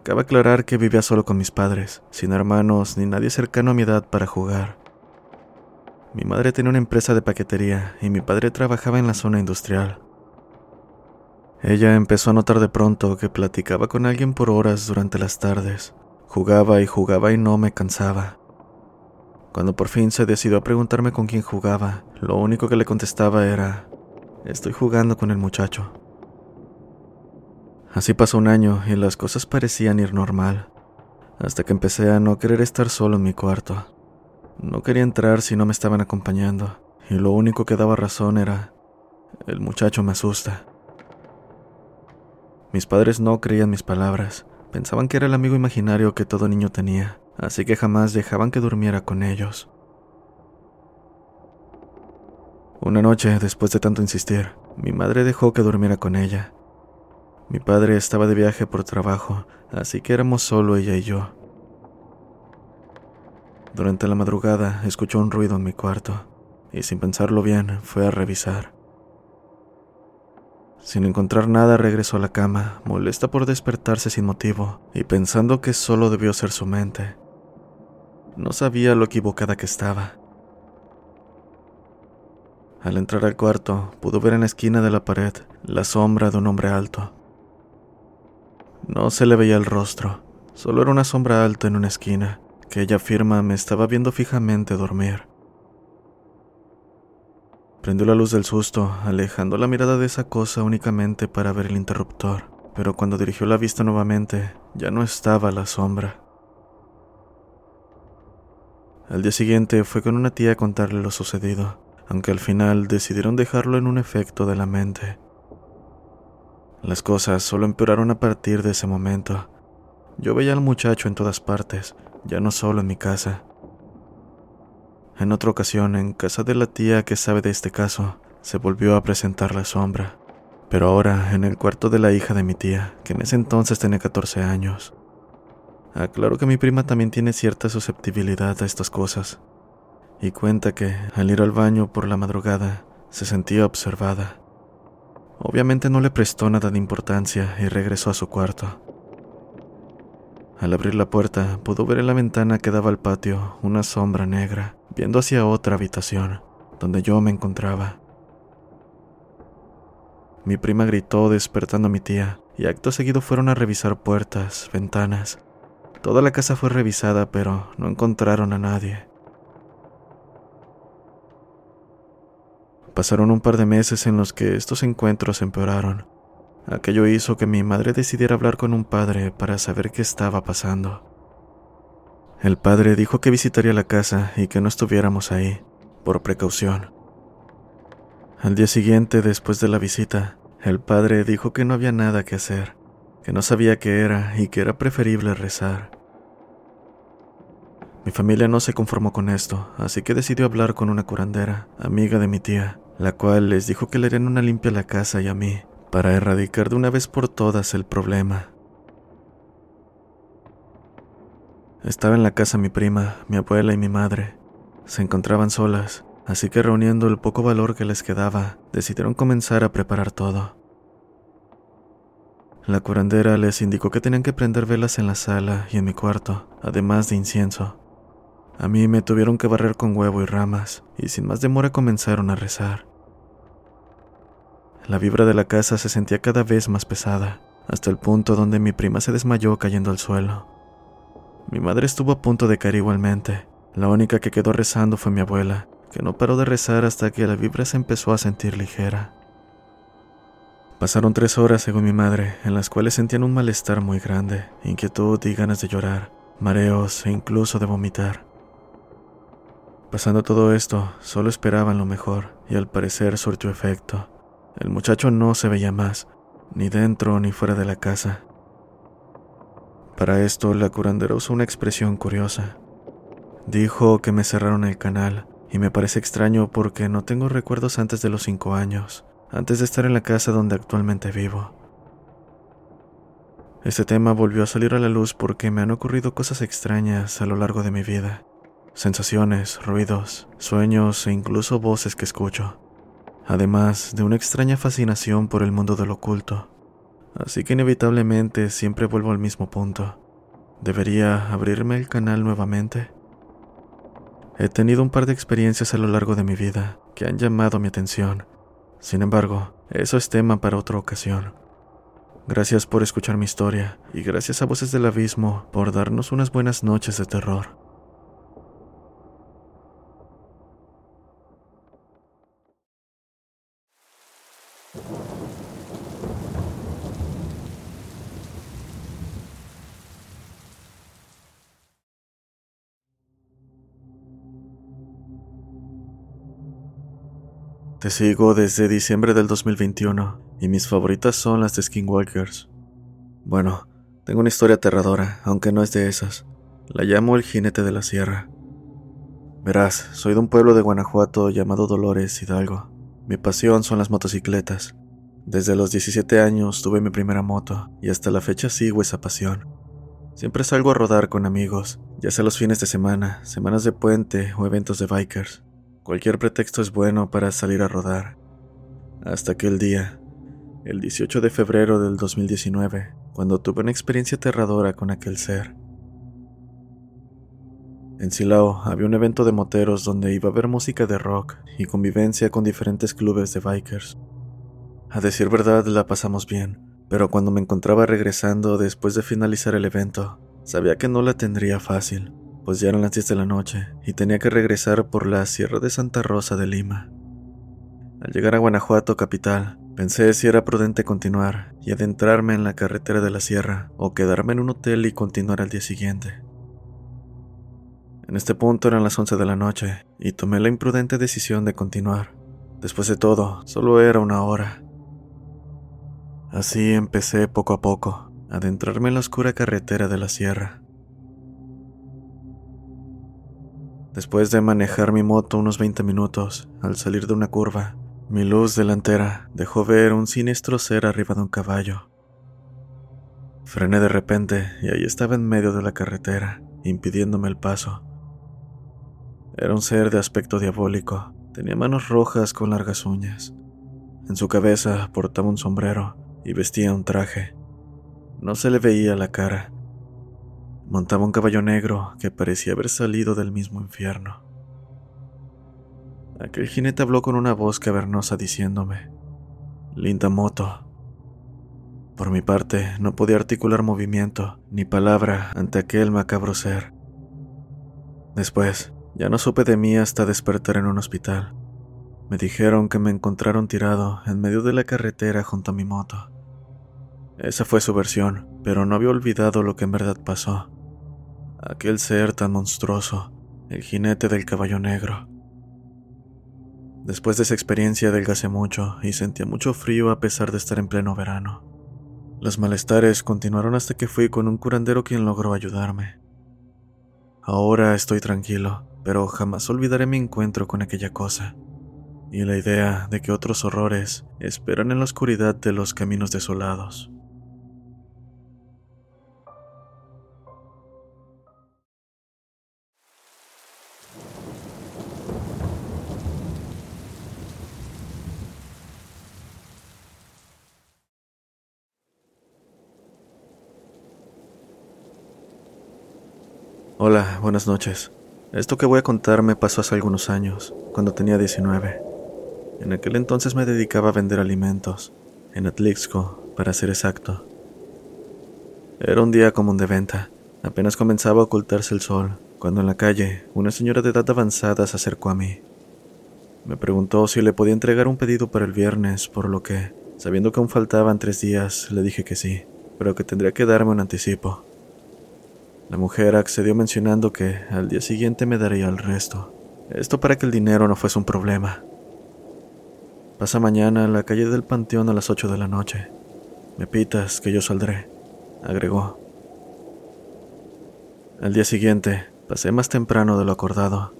Cabe aclarar que vivía solo con mis padres, sin hermanos ni nadie cercano a mi edad para jugar. Mi madre tenía una empresa de paquetería y mi padre trabajaba en la zona industrial. Ella empezó a notar de pronto que platicaba con alguien por horas durante las tardes. Jugaba y jugaba y no me cansaba. Cuando por fin se decidió a preguntarme con quién jugaba, lo único que le contestaba era, estoy jugando con el muchacho. Así pasó un año y las cosas parecían ir normal, hasta que empecé a no querer estar solo en mi cuarto. No quería entrar si no me estaban acompañando, y lo único que daba razón era, el muchacho me asusta. Mis padres no creían mis palabras, Pensaban que era el amigo imaginario que todo niño tenía, así que jamás dejaban que durmiera con ellos. Una noche, después de tanto insistir, mi madre dejó que durmiera con ella. Mi padre estaba de viaje por trabajo, así que éramos solo ella y yo. Durante la madrugada escuchó un ruido en mi cuarto, y sin pensarlo bien fue a revisar. Sin encontrar nada regresó a la cama, molesta por despertarse sin motivo y pensando que solo debió ser su mente. No sabía lo equivocada que estaba. Al entrar al cuarto, pudo ver en la esquina de la pared la sombra de un hombre alto. No se le veía el rostro, solo era una sombra alta en una esquina, que ella afirma me estaba viendo fijamente dormir. Prendió la luz del susto, alejando la mirada de esa cosa únicamente para ver el interruptor, pero cuando dirigió la vista nuevamente, ya no estaba la sombra. Al día siguiente fue con una tía a contarle lo sucedido, aunque al final decidieron dejarlo en un efecto de la mente. Las cosas solo empeoraron a partir de ese momento. Yo veía al muchacho en todas partes, ya no solo en mi casa. En otra ocasión, en casa de la tía que sabe de este caso, se volvió a presentar la sombra, pero ahora en el cuarto de la hija de mi tía, que en ese entonces tenía 14 años. Aclaro que mi prima también tiene cierta susceptibilidad a estas cosas, y cuenta que, al ir al baño por la madrugada, se sentía observada. Obviamente no le prestó nada de importancia y regresó a su cuarto. Al abrir la puerta, pudo ver en la ventana que daba al patio una sombra negra, viendo hacia otra habitación, donde yo me encontraba. Mi prima gritó despertando a mi tía, y acto seguido fueron a revisar puertas, ventanas. Toda la casa fue revisada, pero no encontraron a nadie. Pasaron un par de meses en los que estos encuentros empeoraron. Aquello hizo que mi madre decidiera hablar con un padre para saber qué estaba pasando. El padre dijo que visitaría la casa y que no estuviéramos ahí, por precaución. Al día siguiente, después de la visita, el padre dijo que no había nada que hacer, que no sabía qué era y que era preferible rezar. Mi familia no se conformó con esto, así que decidió hablar con una curandera, amiga de mi tía, la cual les dijo que le harían una limpia a la casa y a mí, para erradicar de una vez por todas el problema. Estaba en la casa mi prima, mi abuela y mi madre. Se encontraban solas, así que reuniendo el poco valor que les quedaba, decidieron comenzar a preparar todo. La curandera les indicó que tenían que prender velas en la sala y en mi cuarto, además de incienso. A mí me tuvieron que barrer con huevo y ramas, y sin más demora comenzaron a rezar. La vibra de la casa se sentía cada vez más pesada, hasta el punto donde mi prima se desmayó cayendo al suelo. Mi madre estuvo a punto de caer igualmente. La única que quedó rezando fue mi abuela, que no paró de rezar hasta que la vibra se empezó a sentir ligera. Pasaron tres horas, según mi madre, en las cuales sentían un malestar muy grande, inquietud y ganas de llorar, mareos e incluso de vomitar. Pasando todo esto, solo esperaban lo mejor, y al parecer surtió efecto. El muchacho no se veía más, ni dentro ni fuera de la casa. Para esto, la curandera usó una expresión curiosa. Dijo que me cerraron el canal, y me parece extraño porque no tengo recuerdos antes de los cinco años, antes de estar en la casa donde actualmente vivo. Este tema volvió a salir a la luz porque me han ocurrido cosas extrañas a lo largo de mi vida sensaciones, ruidos, sueños e incluso voces que escucho, además de una extraña fascinación por el mundo del oculto. Así que inevitablemente siempre vuelvo al mismo punto. ¿Debería abrirme el canal nuevamente? He tenido un par de experiencias a lo largo de mi vida que han llamado mi atención. Sin embargo, eso es tema para otra ocasión. Gracias por escuchar mi historia y gracias a Voces del Abismo por darnos unas buenas noches de terror. Te sigo desde diciembre del 2021 y mis favoritas son las de Skinwalkers. Bueno, tengo una historia aterradora, aunque no es de esas. La llamo el jinete de la sierra. Verás, soy de un pueblo de Guanajuato llamado Dolores Hidalgo. Mi pasión son las motocicletas. Desde los 17 años tuve mi primera moto y hasta la fecha sigo esa pasión. Siempre salgo a rodar con amigos, ya sea los fines de semana, semanas de puente o eventos de bikers. Cualquier pretexto es bueno para salir a rodar. Hasta aquel día, el 18 de febrero del 2019, cuando tuve una experiencia aterradora con aquel ser. En Silao había un evento de moteros donde iba a haber música de rock y convivencia con diferentes clubes de bikers. A decir verdad, la pasamos bien, pero cuando me encontraba regresando después de finalizar el evento, sabía que no la tendría fácil, pues ya eran las 10 de la noche y tenía que regresar por la Sierra de Santa Rosa de Lima. Al llegar a Guanajuato capital, Pensé si era prudente continuar y adentrarme en la carretera de la sierra o quedarme en un hotel y continuar al día siguiente. En este punto eran las 11 de la noche y tomé la imprudente decisión de continuar. Después de todo, solo era una hora. Así empecé poco a poco a adentrarme en la oscura carretera de la sierra. Después de manejar mi moto unos 20 minutos, al salir de una curva, mi luz delantera dejó ver un siniestro ser arriba de un caballo. Frené de repente y ahí estaba en medio de la carretera, impidiéndome el paso. Era un ser de aspecto diabólico, tenía manos rojas con largas uñas. En su cabeza portaba un sombrero y vestía un traje. No se le veía la cara. Montaba un caballo negro que parecía haber salido del mismo infierno. Aquel jinete habló con una voz cavernosa diciéndome, Linda moto. Por mi parte, no podía articular movimiento ni palabra ante aquel macabro ser. Después, ya no supe de mí hasta despertar en un hospital. Me dijeron que me encontraron tirado en medio de la carretera junto a mi moto. Esa fue su versión, pero no había olvidado lo que en verdad pasó. Aquel ser tan monstruoso, el jinete del caballo negro, Después de esa experiencia adelgacé mucho y sentía mucho frío a pesar de estar en pleno verano. Los malestares continuaron hasta que fui con un curandero quien logró ayudarme. Ahora estoy tranquilo, pero jamás olvidaré mi encuentro con aquella cosa y la idea de que otros horrores esperan en la oscuridad de los caminos desolados. Hola, buenas noches. Esto que voy a contar me pasó hace algunos años, cuando tenía 19. En aquel entonces me dedicaba a vender alimentos, en Atlixco, para ser exacto. Era un día común de venta. Apenas comenzaba a ocultarse el sol, cuando en la calle una señora de edad avanzada se acercó a mí. Me preguntó si le podía entregar un pedido para el viernes, por lo que, sabiendo que aún faltaban tres días, le dije que sí, pero que tendría que darme un anticipo. La mujer accedió mencionando que al día siguiente me daría el resto. Esto para que el dinero no fuese un problema. Pasa mañana a la calle del Panteón a las 8 de la noche. Me pitas que yo saldré, agregó. Al día siguiente, pasé más temprano de lo acordado.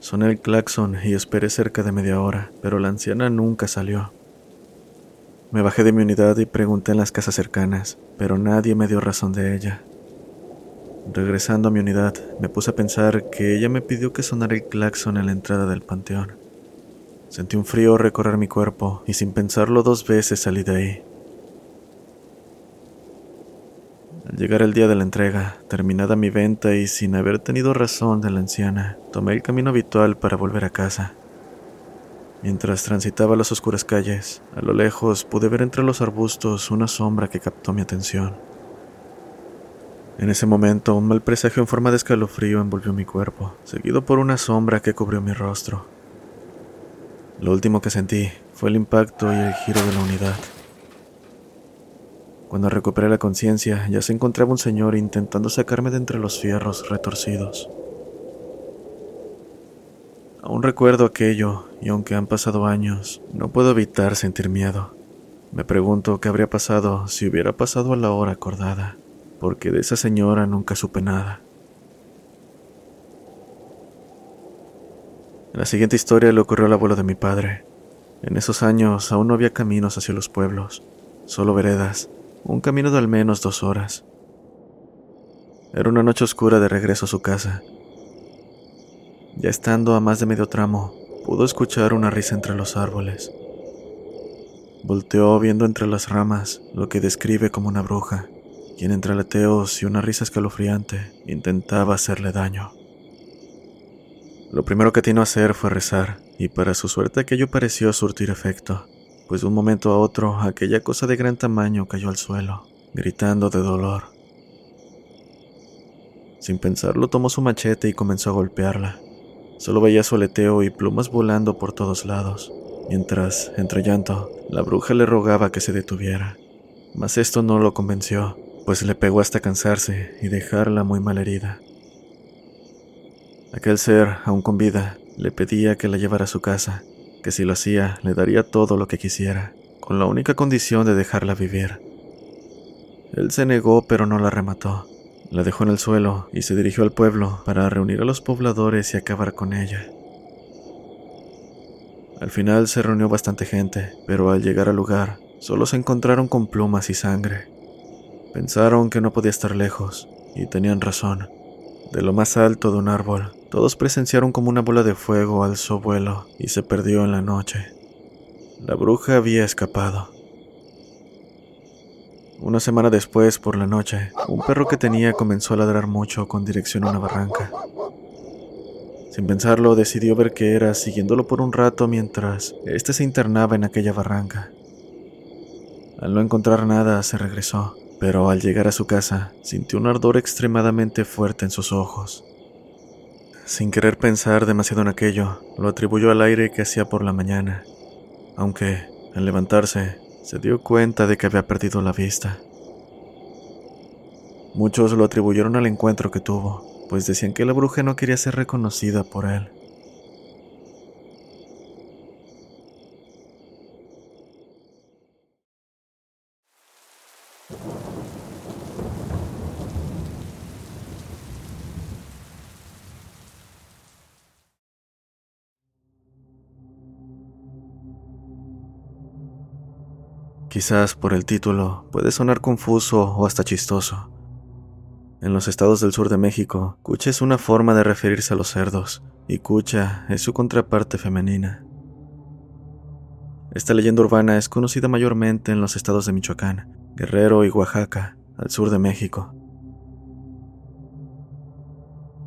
Soné el claxon y esperé cerca de media hora, pero la anciana nunca salió. Me bajé de mi unidad y pregunté en las casas cercanas, pero nadie me dio razón de ella. Regresando a mi unidad, me puse a pensar que ella me pidió que sonara el claxon en la entrada del panteón. Sentí un frío recorrer mi cuerpo y sin pensarlo dos veces salí de ahí. Al llegar el día de la entrega, terminada mi venta y sin haber tenido razón de la anciana, tomé el camino habitual para volver a casa. Mientras transitaba las oscuras calles, a lo lejos pude ver entre los arbustos una sombra que captó mi atención. En ese momento, un mal presagio en forma de escalofrío envolvió mi cuerpo, seguido por una sombra que cubrió mi rostro. Lo último que sentí fue el impacto y el giro de la unidad. Cuando recuperé la conciencia, ya se encontraba un señor intentando sacarme de entre los fierros retorcidos. Aún recuerdo aquello, y aunque han pasado años, no puedo evitar sentir miedo. Me pregunto qué habría pasado si hubiera pasado a la hora acordada porque de esa señora nunca supe nada. La siguiente historia le ocurrió al abuelo de mi padre. En esos años aún no había caminos hacia los pueblos, solo veredas, un camino de al menos dos horas. Era una noche oscura de regreso a su casa. Ya estando a más de medio tramo, pudo escuchar una risa entre los árboles. Volteó viendo entre las ramas lo que describe como una bruja, quien entre aleteos y una risa escalofriante intentaba hacerle daño. Lo primero que atinó a hacer fue rezar, y para su suerte aquello pareció surtir efecto, pues de un momento a otro aquella cosa de gran tamaño cayó al suelo, gritando de dolor. Sin pensarlo tomó su machete y comenzó a golpearla. Solo veía su aleteo y plumas volando por todos lados, mientras, entre llanto, la bruja le rogaba que se detuviera. Mas esto no lo convenció, pues le pegó hasta cansarse y dejarla muy mal herida. Aquel ser, aún con vida, le pedía que la llevara a su casa, que si lo hacía le daría todo lo que quisiera, con la única condición de dejarla vivir. Él se negó pero no la remató. La dejó en el suelo y se dirigió al pueblo para reunir a los pobladores y acabar con ella. Al final se reunió bastante gente, pero al llegar al lugar solo se encontraron con plumas y sangre. Pensaron que no podía estar lejos, y tenían razón. De lo más alto de un árbol, todos presenciaron como una bola de fuego alzó vuelo y se perdió en la noche. La bruja había escapado. Una semana después, por la noche, un perro que tenía comenzó a ladrar mucho con dirección a una barranca. Sin pensarlo, decidió ver qué era, siguiéndolo por un rato mientras éste se internaba en aquella barranca. Al no encontrar nada, se regresó, pero al llegar a su casa, sintió un ardor extremadamente fuerte en sus ojos. Sin querer pensar demasiado en aquello, lo atribuyó al aire que hacía por la mañana, aunque, al levantarse, se dio cuenta de que había perdido la vista. Muchos lo atribuyeron al encuentro que tuvo, pues decían que la bruja no quería ser reconocida por él. Quizás por el título puede sonar confuso o hasta chistoso. En los estados del sur de México, cucha es una forma de referirse a los cerdos, y cucha es su contraparte femenina. Esta leyenda urbana es conocida mayormente en los estados de Michoacán, Guerrero y Oaxaca, al sur de México.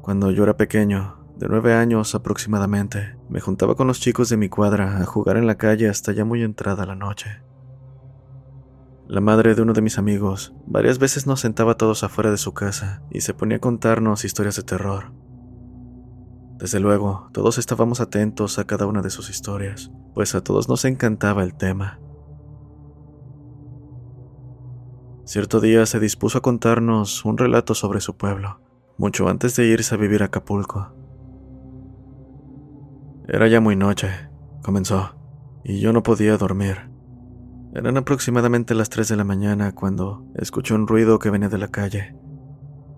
Cuando yo era pequeño, de nueve años aproximadamente, me juntaba con los chicos de mi cuadra a jugar en la calle hasta ya muy entrada la noche. La madre de uno de mis amigos varias veces nos sentaba todos afuera de su casa y se ponía a contarnos historias de terror. Desde luego, todos estábamos atentos a cada una de sus historias, pues a todos nos encantaba el tema. Cierto día se dispuso a contarnos un relato sobre su pueblo, mucho antes de irse a vivir a Acapulco. Era ya muy noche, comenzó, y yo no podía dormir. Eran aproximadamente las 3 de la mañana cuando escuché un ruido que venía de la calle.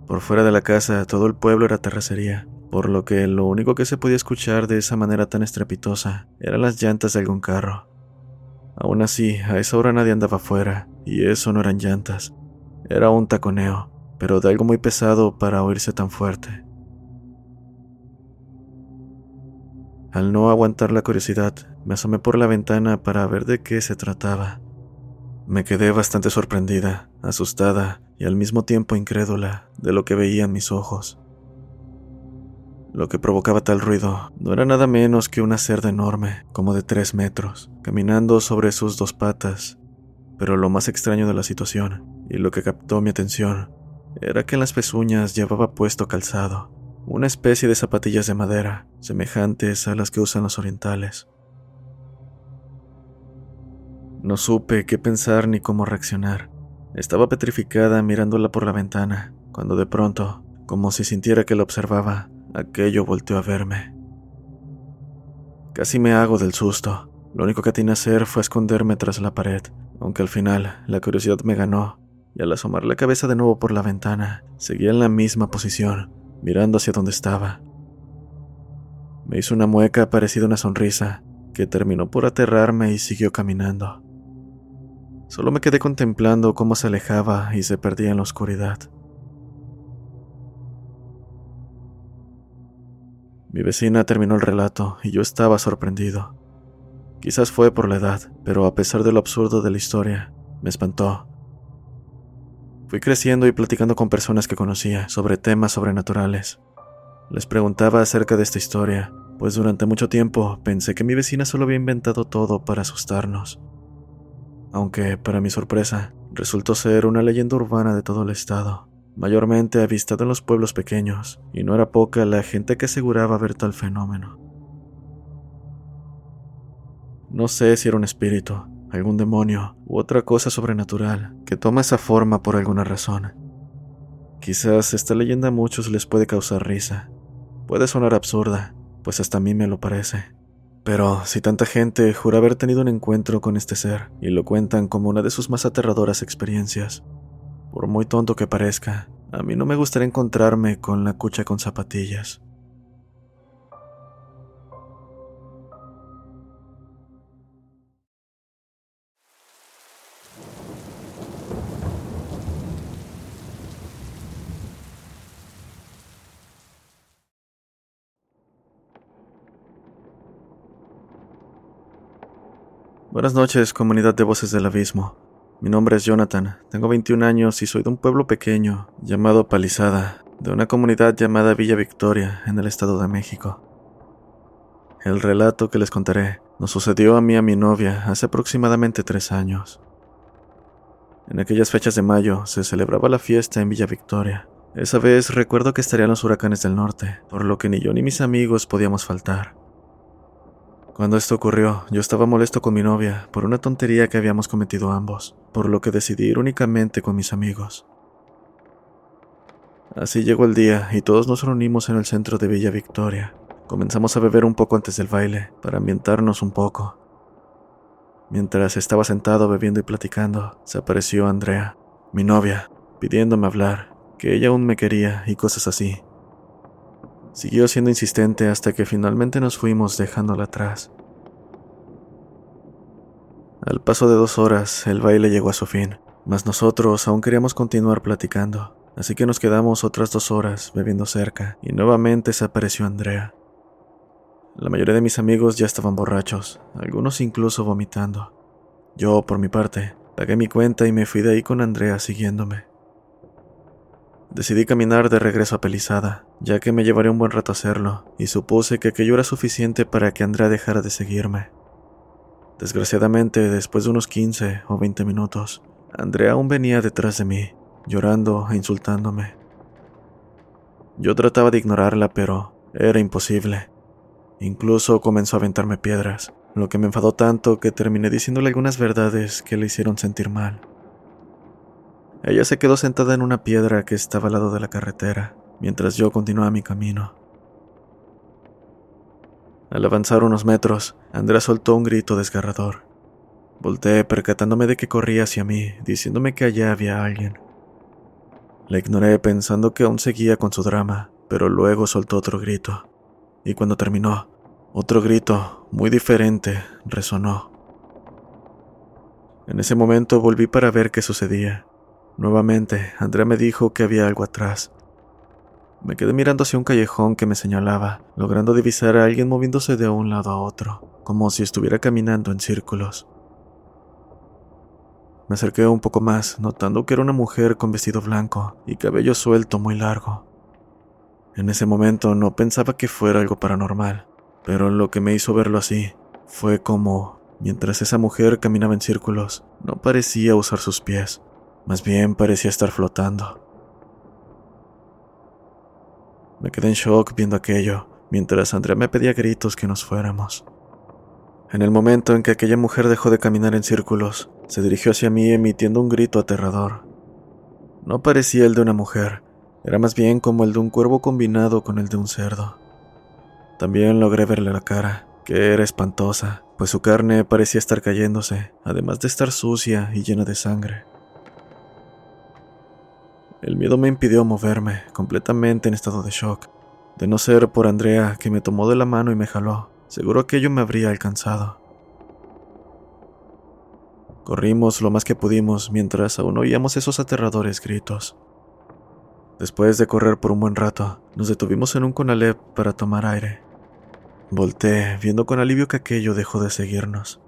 Por fuera de la casa todo el pueblo era terracería, por lo que lo único que se podía escuchar de esa manera tan estrepitosa eran las llantas de algún carro. Aún así, a esa hora nadie andaba afuera, y eso no eran llantas, era un taconeo, pero de algo muy pesado para oírse tan fuerte. Al no aguantar la curiosidad, me asomé por la ventana para ver de qué se trataba. Me quedé bastante sorprendida, asustada y al mismo tiempo incrédula de lo que veía en mis ojos. Lo que provocaba tal ruido no era nada menos que una cerda enorme, como de tres metros, caminando sobre sus dos patas. Pero lo más extraño de la situación, y lo que captó mi atención, era que en las pezuñas llevaba puesto calzado, una especie de zapatillas de madera, semejantes a las que usan los orientales. No supe qué pensar ni cómo reaccionar. Estaba petrificada mirándola por la ventana, cuando de pronto, como si sintiera que la observaba, aquello volteó a verme. Casi me hago del susto. Lo único que atiné a hacer fue esconderme tras la pared, aunque al final la curiosidad me ganó, y al asomar la cabeza de nuevo por la ventana, seguía en la misma posición, mirando hacia donde estaba. Me hizo una mueca parecida a una sonrisa, que terminó por aterrarme y siguió caminando. Solo me quedé contemplando cómo se alejaba y se perdía en la oscuridad. Mi vecina terminó el relato y yo estaba sorprendido. Quizás fue por la edad, pero a pesar de lo absurdo de la historia, me espantó. Fui creciendo y platicando con personas que conocía sobre temas sobrenaturales. Les preguntaba acerca de esta historia, pues durante mucho tiempo pensé que mi vecina solo había inventado todo para asustarnos. Aunque, para mi sorpresa, resultó ser una leyenda urbana de todo el estado, mayormente avistado en los pueblos pequeños, y no era poca la gente que aseguraba ver tal fenómeno. No sé si era un espíritu, algún demonio u otra cosa sobrenatural que toma esa forma por alguna razón. Quizás esta leyenda a muchos les puede causar risa. Puede sonar absurda, pues hasta a mí me lo parece. Pero si tanta gente jura haber tenido un encuentro con este ser y lo cuentan como una de sus más aterradoras experiencias, por muy tonto que parezca, a mí no me gustaría encontrarme con la cucha con zapatillas. Buenas noches, comunidad de Voces del Abismo. Mi nombre es Jonathan, tengo 21 años y soy de un pueblo pequeño llamado Palizada, de una comunidad llamada Villa Victoria, en el Estado de México. El relato que les contaré nos sucedió a mí y a mi novia hace aproximadamente tres años. En aquellas fechas de mayo se celebraba la fiesta en Villa Victoria. Esa vez recuerdo que estarían los huracanes del norte, por lo que ni yo ni mis amigos podíamos faltar. Cuando esto ocurrió, yo estaba molesto con mi novia por una tontería que habíamos cometido ambos, por lo que decidí ir únicamente con mis amigos. Así llegó el día y todos nos reunimos en el centro de Villa Victoria. Comenzamos a beber un poco antes del baile, para ambientarnos un poco. Mientras estaba sentado bebiendo y platicando, se apareció Andrea, mi novia, pidiéndome hablar, que ella aún me quería y cosas así. Siguió siendo insistente hasta que finalmente nos fuimos dejándola atrás. Al paso de dos horas, el baile llegó a su fin, mas nosotros aún queríamos continuar platicando, así que nos quedamos otras dos horas bebiendo cerca y nuevamente se apareció Andrea. La mayoría de mis amigos ya estaban borrachos, algunos incluso vomitando. Yo, por mi parte, pagué mi cuenta y me fui de ahí con Andrea siguiéndome. Decidí caminar de regreso a Pelizada, ya que me llevaría un buen rato hacerlo, y supuse que aquello era suficiente para que Andrea dejara de seguirme. Desgraciadamente, después de unos 15 o 20 minutos, Andrea aún venía detrás de mí, llorando e insultándome. Yo trataba de ignorarla, pero era imposible. Incluso comenzó a aventarme piedras, lo que me enfadó tanto que terminé diciéndole algunas verdades que le hicieron sentir mal. Ella se quedó sentada en una piedra que estaba al lado de la carretera, mientras yo continuaba mi camino. Al avanzar unos metros, Andrea soltó un grito desgarrador. Volté percatándome de que corría hacia mí, diciéndome que allá había alguien. La ignoré pensando que aún seguía con su drama, pero luego soltó otro grito. Y cuando terminó, otro grito, muy diferente, resonó. En ese momento volví para ver qué sucedía. Nuevamente, Andrea me dijo que había algo atrás. Me quedé mirando hacia un callejón que me señalaba, logrando divisar a alguien moviéndose de un lado a otro, como si estuviera caminando en círculos. Me acerqué un poco más, notando que era una mujer con vestido blanco y cabello suelto muy largo. En ese momento no pensaba que fuera algo paranormal, pero lo que me hizo verlo así fue como, mientras esa mujer caminaba en círculos, no parecía usar sus pies, más bien parecía estar flotando. Me quedé en shock viendo aquello, mientras Andrea me pedía gritos que nos fuéramos. En el momento en que aquella mujer dejó de caminar en círculos, se dirigió hacia mí emitiendo un grito aterrador. No parecía el de una mujer, era más bien como el de un cuervo combinado con el de un cerdo. También logré verle la cara, que era espantosa, pues su carne parecía estar cayéndose, además de estar sucia y llena de sangre. El miedo me impidió moverme, completamente en estado de shock. De no ser por Andrea, que me tomó de la mano y me jaló, seguro aquello me habría alcanzado. Corrimos lo más que pudimos mientras aún oíamos esos aterradores gritos. Después de correr por un buen rato, nos detuvimos en un Conalep para tomar aire. Volté, viendo con alivio que aquello dejó de seguirnos.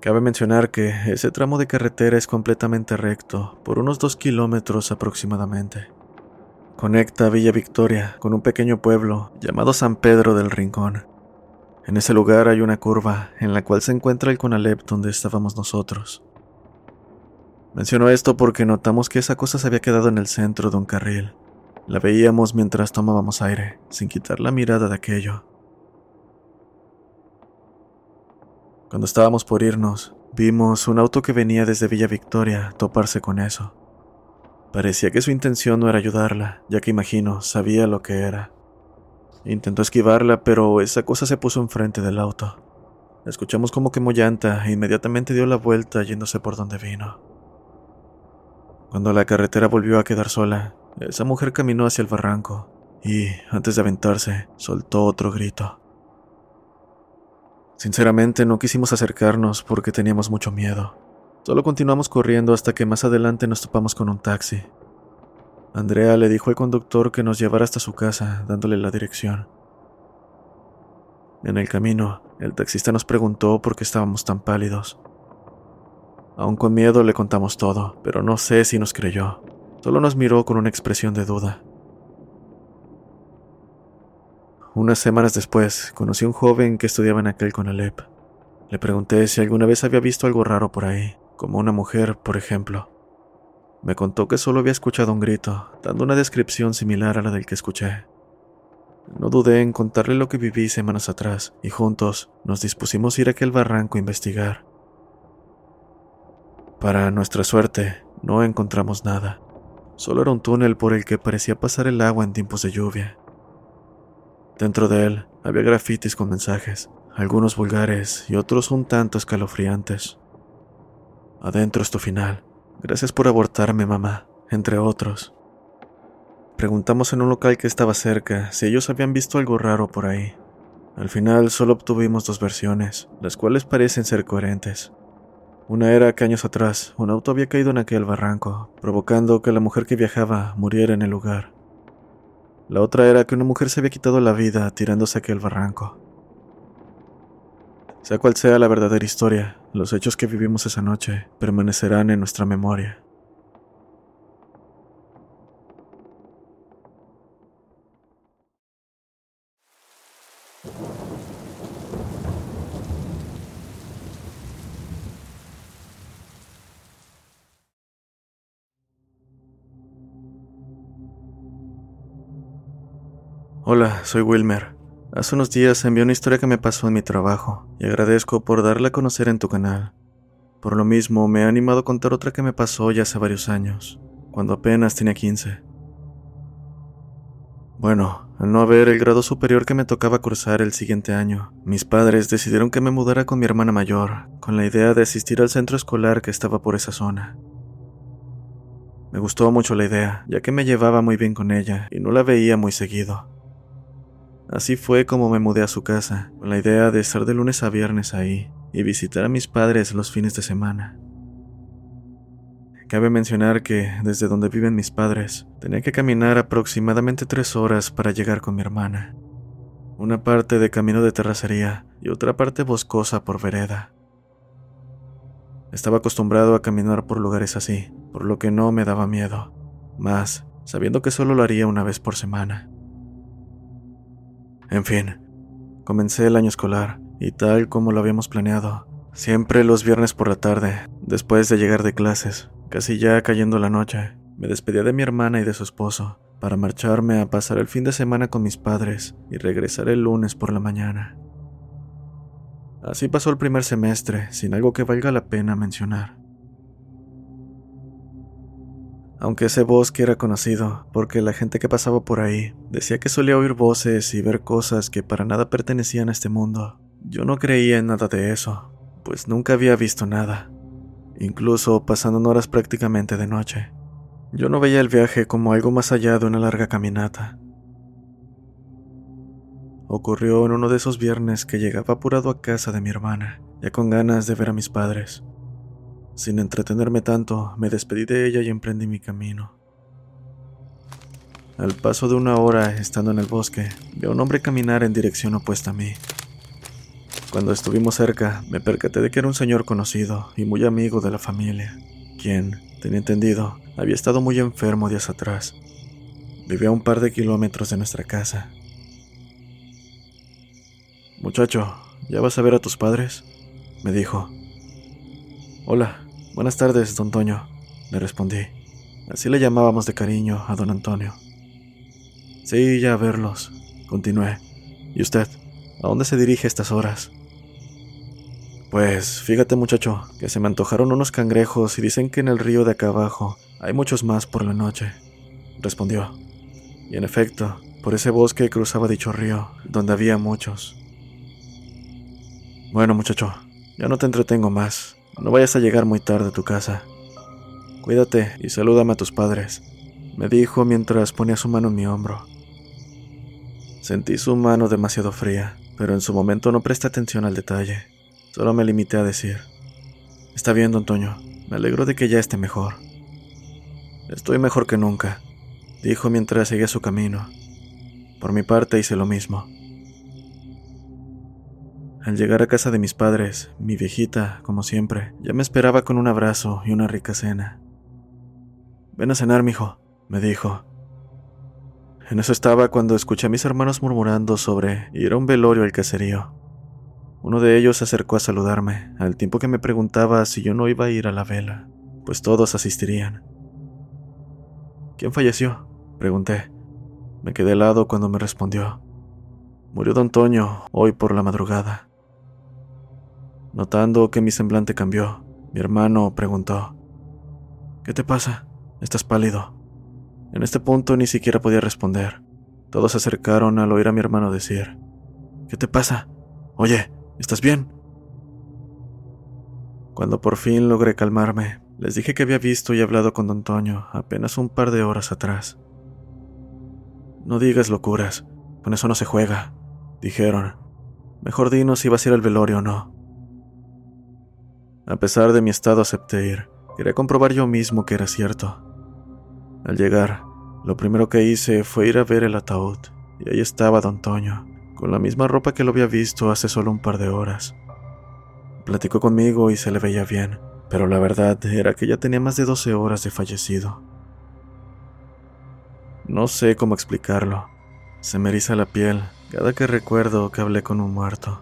Cabe mencionar que ese tramo de carretera es completamente recto, por unos dos kilómetros aproximadamente. Conecta Villa Victoria con un pequeño pueblo llamado San Pedro del Rincón. En ese lugar hay una curva en la cual se encuentra el Conalep donde estábamos nosotros. Menciono esto porque notamos que esa cosa se había quedado en el centro de un carril. La veíamos mientras tomábamos aire, sin quitar la mirada de aquello. Cuando estábamos por irnos, vimos un auto que venía desde Villa Victoria toparse con eso. Parecía que su intención no era ayudarla, ya que imagino sabía lo que era. Intentó esquivarla, pero esa cosa se puso enfrente del auto. Escuchamos como quemó llanta e inmediatamente dio la vuelta yéndose por donde vino. Cuando la carretera volvió a quedar sola, esa mujer caminó hacia el barranco y, antes de aventarse, soltó otro grito. Sinceramente no quisimos acercarnos porque teníamos mucho miedo. Solo continuamos corriendo hasta que más adelante nos topamos con un taxi. Andrea le dijo al conductor que nos llevara hasta su casa, dándole la dirección. En el camino, el taxista nos preguntó por qué estábamos tan pálidos. Aún con miedo le contamos todo, pero no sé si nos creyó. Solo nos miró con una expresión de duda. Unas semanas después, conocí a un joven que estudiaba en aquel Conalep. Le pregunté si alguna vez había visto algo raro por ahí, como una mujer, por ejemplo. Me contó que solo había escuchado un grito, dando una descripción similar a la del que escuché. No dudé en contarle lo que viví semanas atrás, y juntos nos dispusimos a ir a aquel barranco a investigar. Para nuestra suerte, no encontramos nada. Solo era un túnel por el que parecía pasar el agua en tiempos de lluvia. Dentro de él había grafitis con mensajes, algunos vulgares y otros un tanto escalofriantes. Adentro es tu final. Gracias por abortarme, mamá, entre otros. Preguntamos en un local que estaba cerca si ellos habían visto algo raro por ahí. Al final solo obtuvimos dos versiones, las cuales parecen ser coherentes. Una era que años atrás un auto había caído en aquel barranco, provocando que la mujer que viajaba muriera en el lugar. La otra era que una mujer se había quitado la vida tirándose aquel barranco. Sea cual sea la verdadera historia, los hechos que vivimos esa noche permanecerán en nuestra memoria. Hola, soy Wilmer. Hace unos días envié una historia que me pasó en mi trabajo y agradezco por darla a conocer en tu canal. Por lo mismo, me he animado a contar otra que me pasó ya hace varios años, cuando apenas tenía 15. Bueno, al no haber el grado superior que me tocaba cursar el siguiente año, mis padres decidieron que me mudara con mi hermana mayor, con la idea de asistir al centro escolar que estaba por esa zona. Me gustó mucho la idea, ya que me llevaba muy bien con ella y no la veía muy seguido. Así fue como me mudé a su casa, con la idea de estar de lunes a viernes ahí y visitar a mis padres los fines de semana. Cabe mencionar que, desde donde viven mis padres, tenía que caminar aproximadamente tres horas para llegar con mi hermana. Una parte de camino de terracería y otra parte boscosa por vereda. Estaba acostumbrado a caminar por lugares así, por lo que no me daba miedo, más sabiendo que solo lo haría una vez por semana. En fin, comencé el año escolar y tal como lo habíamos planeado, siempre los viernes por la tarde, después de llegar de clases, casi ya cayendo la noche, me despedía de mi hermana y de su esposo para marcharme a pasar el fin de semana con mis padres y regresar el lunes por la mañana. Así pasó el primer semestre, sin algo que valga la pena mencionar. Aunque ese bosque era conocido, porque la gente que pasaba por ahí decía que solía oír voces y ver cosas que para nada pertenecían a este mundo. Yo no creía en nada de eso, pues nunca había visto nada, incluso pasando horas prácticamente de noche. Yo no veía el viaje como algo más allá de una larga caminata. Ocurrió en uno de esos viernes que llegaba apurado a casa de mi hermana, ya con ganas de ver a mis padres. Sin entretenerme tanto, me despedí de ella y emprendí mi camino. Al paso de una hora, estando en el bosque, vi a un hombre caminar en dirección opuesta a mí. Cuando estuvimos cerca, me percaté de que era un señor conocido y muy amigo de la familia, quien, tenía entendido, había estado muy enfermo días atrás. Vivía a un par de kilómetros de nuestra casa. Muchacho, ¿ya vas a ver a tus padres? me dijo. Hola, buenas tardes, don Toño, le respondí. Así le llamábamos de cariño a don Antonio. Sí, ya a verlos, continué. ¿Y usted? ¿A dónde se dirige estas horas? Pues fíjate muchacho, que se me antojaron unos cangrejos y dicen que en el río de acá abajo hay muchos más por la noche, respondió. Y en efecto, por ese bosque cruzaba dicho río, donde había muchos. Bueno muchacho, ya no te entretengo más. No vayas a llegar muy tarde a tu casa. Cuídate y salúdame a tus padres, me dijo mientras ponía su mano en mi hombro. Sentí su mano demasiado fría, pero en su momento no presté atención al detalle. Solo me limité a decir, Está bien, don Toño, me alegro de que ya esté mejor. Estoy mejor que nunca, dijo mientras seguía su camino. Por mi parte hice lo mismo. Al llegar a casa de mis padres, mi viejita, como siempre, ya me esperaba con un abrazo y una rica cena. Ven a cenar, mijo, me dijo, en eso estaba cuando escuché a mis hermanos murmurando sobre ir a un velorio al caserío. Uno de ellos se acercó a saludarme, al tiempo que me preguntaba si yo no iba a ir a la vela, pues todos asistirían. ¿Quién falleció? pregunté. Me quedé helado cuando me respondió. Murió don Toño hoy por la madrugada. Notando que mi semblante cambió, mi hermano preguntó, ¿Qué te pasa? Estás pálido. En este punto ni siquiera podía responder. Todos se acercaron al oír a mi hermano decir, ¿Qué te pasa? Oye, ¿estás bien? Cuando por fin logré calmarme, les dije que había visto y hablado con don Toño apenas un par de horas atrás. No digas locuras, con eso no se juega, dijeron. Mejor dinos si vas a ir al velorio o no. A pesar de mi estado acepté ir. Quería comprobar yo mismo que era cierto. Al llegar, lo primero que hice fue ir a ver el ataúd, y ahí estaba don Toño, con la misma ropa que lo había visto hace solo un par de horas. Platicó conmigo y se le veía bien, pero la verdad era que ya tenía más de 12 horas de fallecido. No sé cómo explicarlo. Se me eriza la piel cada que recuerdo que hablé con un muerto.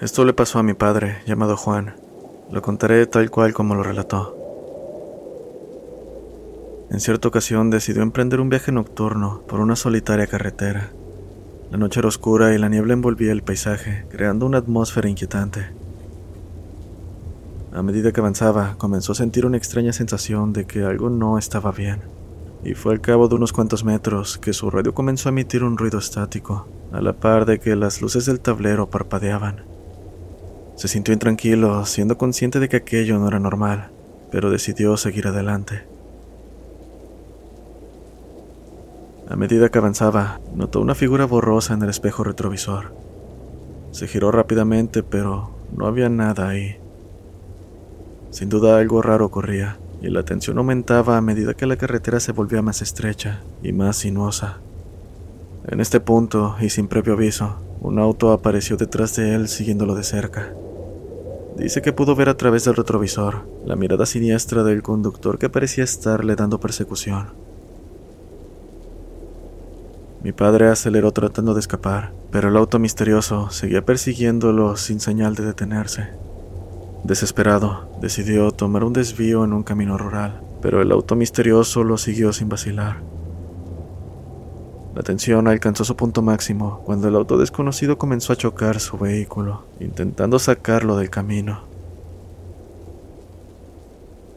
Esto le pasó a mi padre, llamado Juan. Lo contaré tal cual como lo relató. En cierta ocasión decidió emprender un viaje nocturno por una solitaria carretera. La noche era oscura y la niebla envolvía el paisaje, creando una atmósfera inquietante. A medida que avanzaba, comenzó a sentir una extraña sensación de que algo no estaba bien, y fue al cabo de unos cuantos metros que su radio comenzó a emitir un ruido estático, a la par de que las luces del tablero parpadeaban. Se sintió intranquilo, siendo consciente de que aquello no era normal, pero decidió seguir adelante. A medida que avanzaba, notó una figura borrosa en el espejo retrovisor. Se giró rápidamente, pero no había nada ahí. Sin duda algo raro ocurría, y la tensión aumentaba a medida que la carretera se volvía más estrecha y más sinuosa. En este punto, y sin previo aviso, un auto apareció detrás de él siguiéndolo de cerca. Dice que pudo ver a través del retrovisor la mirada siniestra del conductor que parecía estarle dando persecución. Mi padre aceleró tratando de escapar, pero el auto misterioso seguía persiguiéndolo sin señal de detenerse. Desesperado, decidió tomar un desvío en un camino rural, pero el auto misterioso lo siguió sin vacilar. La tensión alcanzó su punto máximo cuando el auto desconocido comenzó a chocar su vehículo, intentando sacarlo del camino.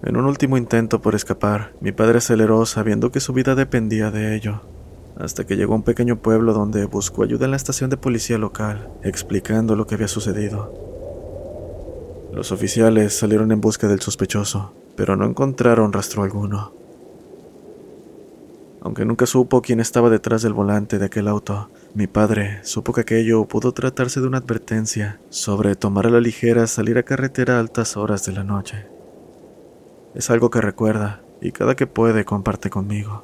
En un último intento por escapar, mi padre aceleró sabiendo que su vida dependía de ello, hasta que llegó a un pequeño pueblo donde buscó ayuda en la estación de policía local, explicando lo que había sucedido. Los oficiales salieron en busca del sospechoso, pero no encontraron rastro alguno. Aunque nunca supo quién estaba detrás del volante de aquel auto, mi padre supo que aquello pudo tratarse de una advertencia sobre tomar a la ligera salir a carretera a altas horas de la noche. Es algo que recuerda y cada que puede comparte conmigo.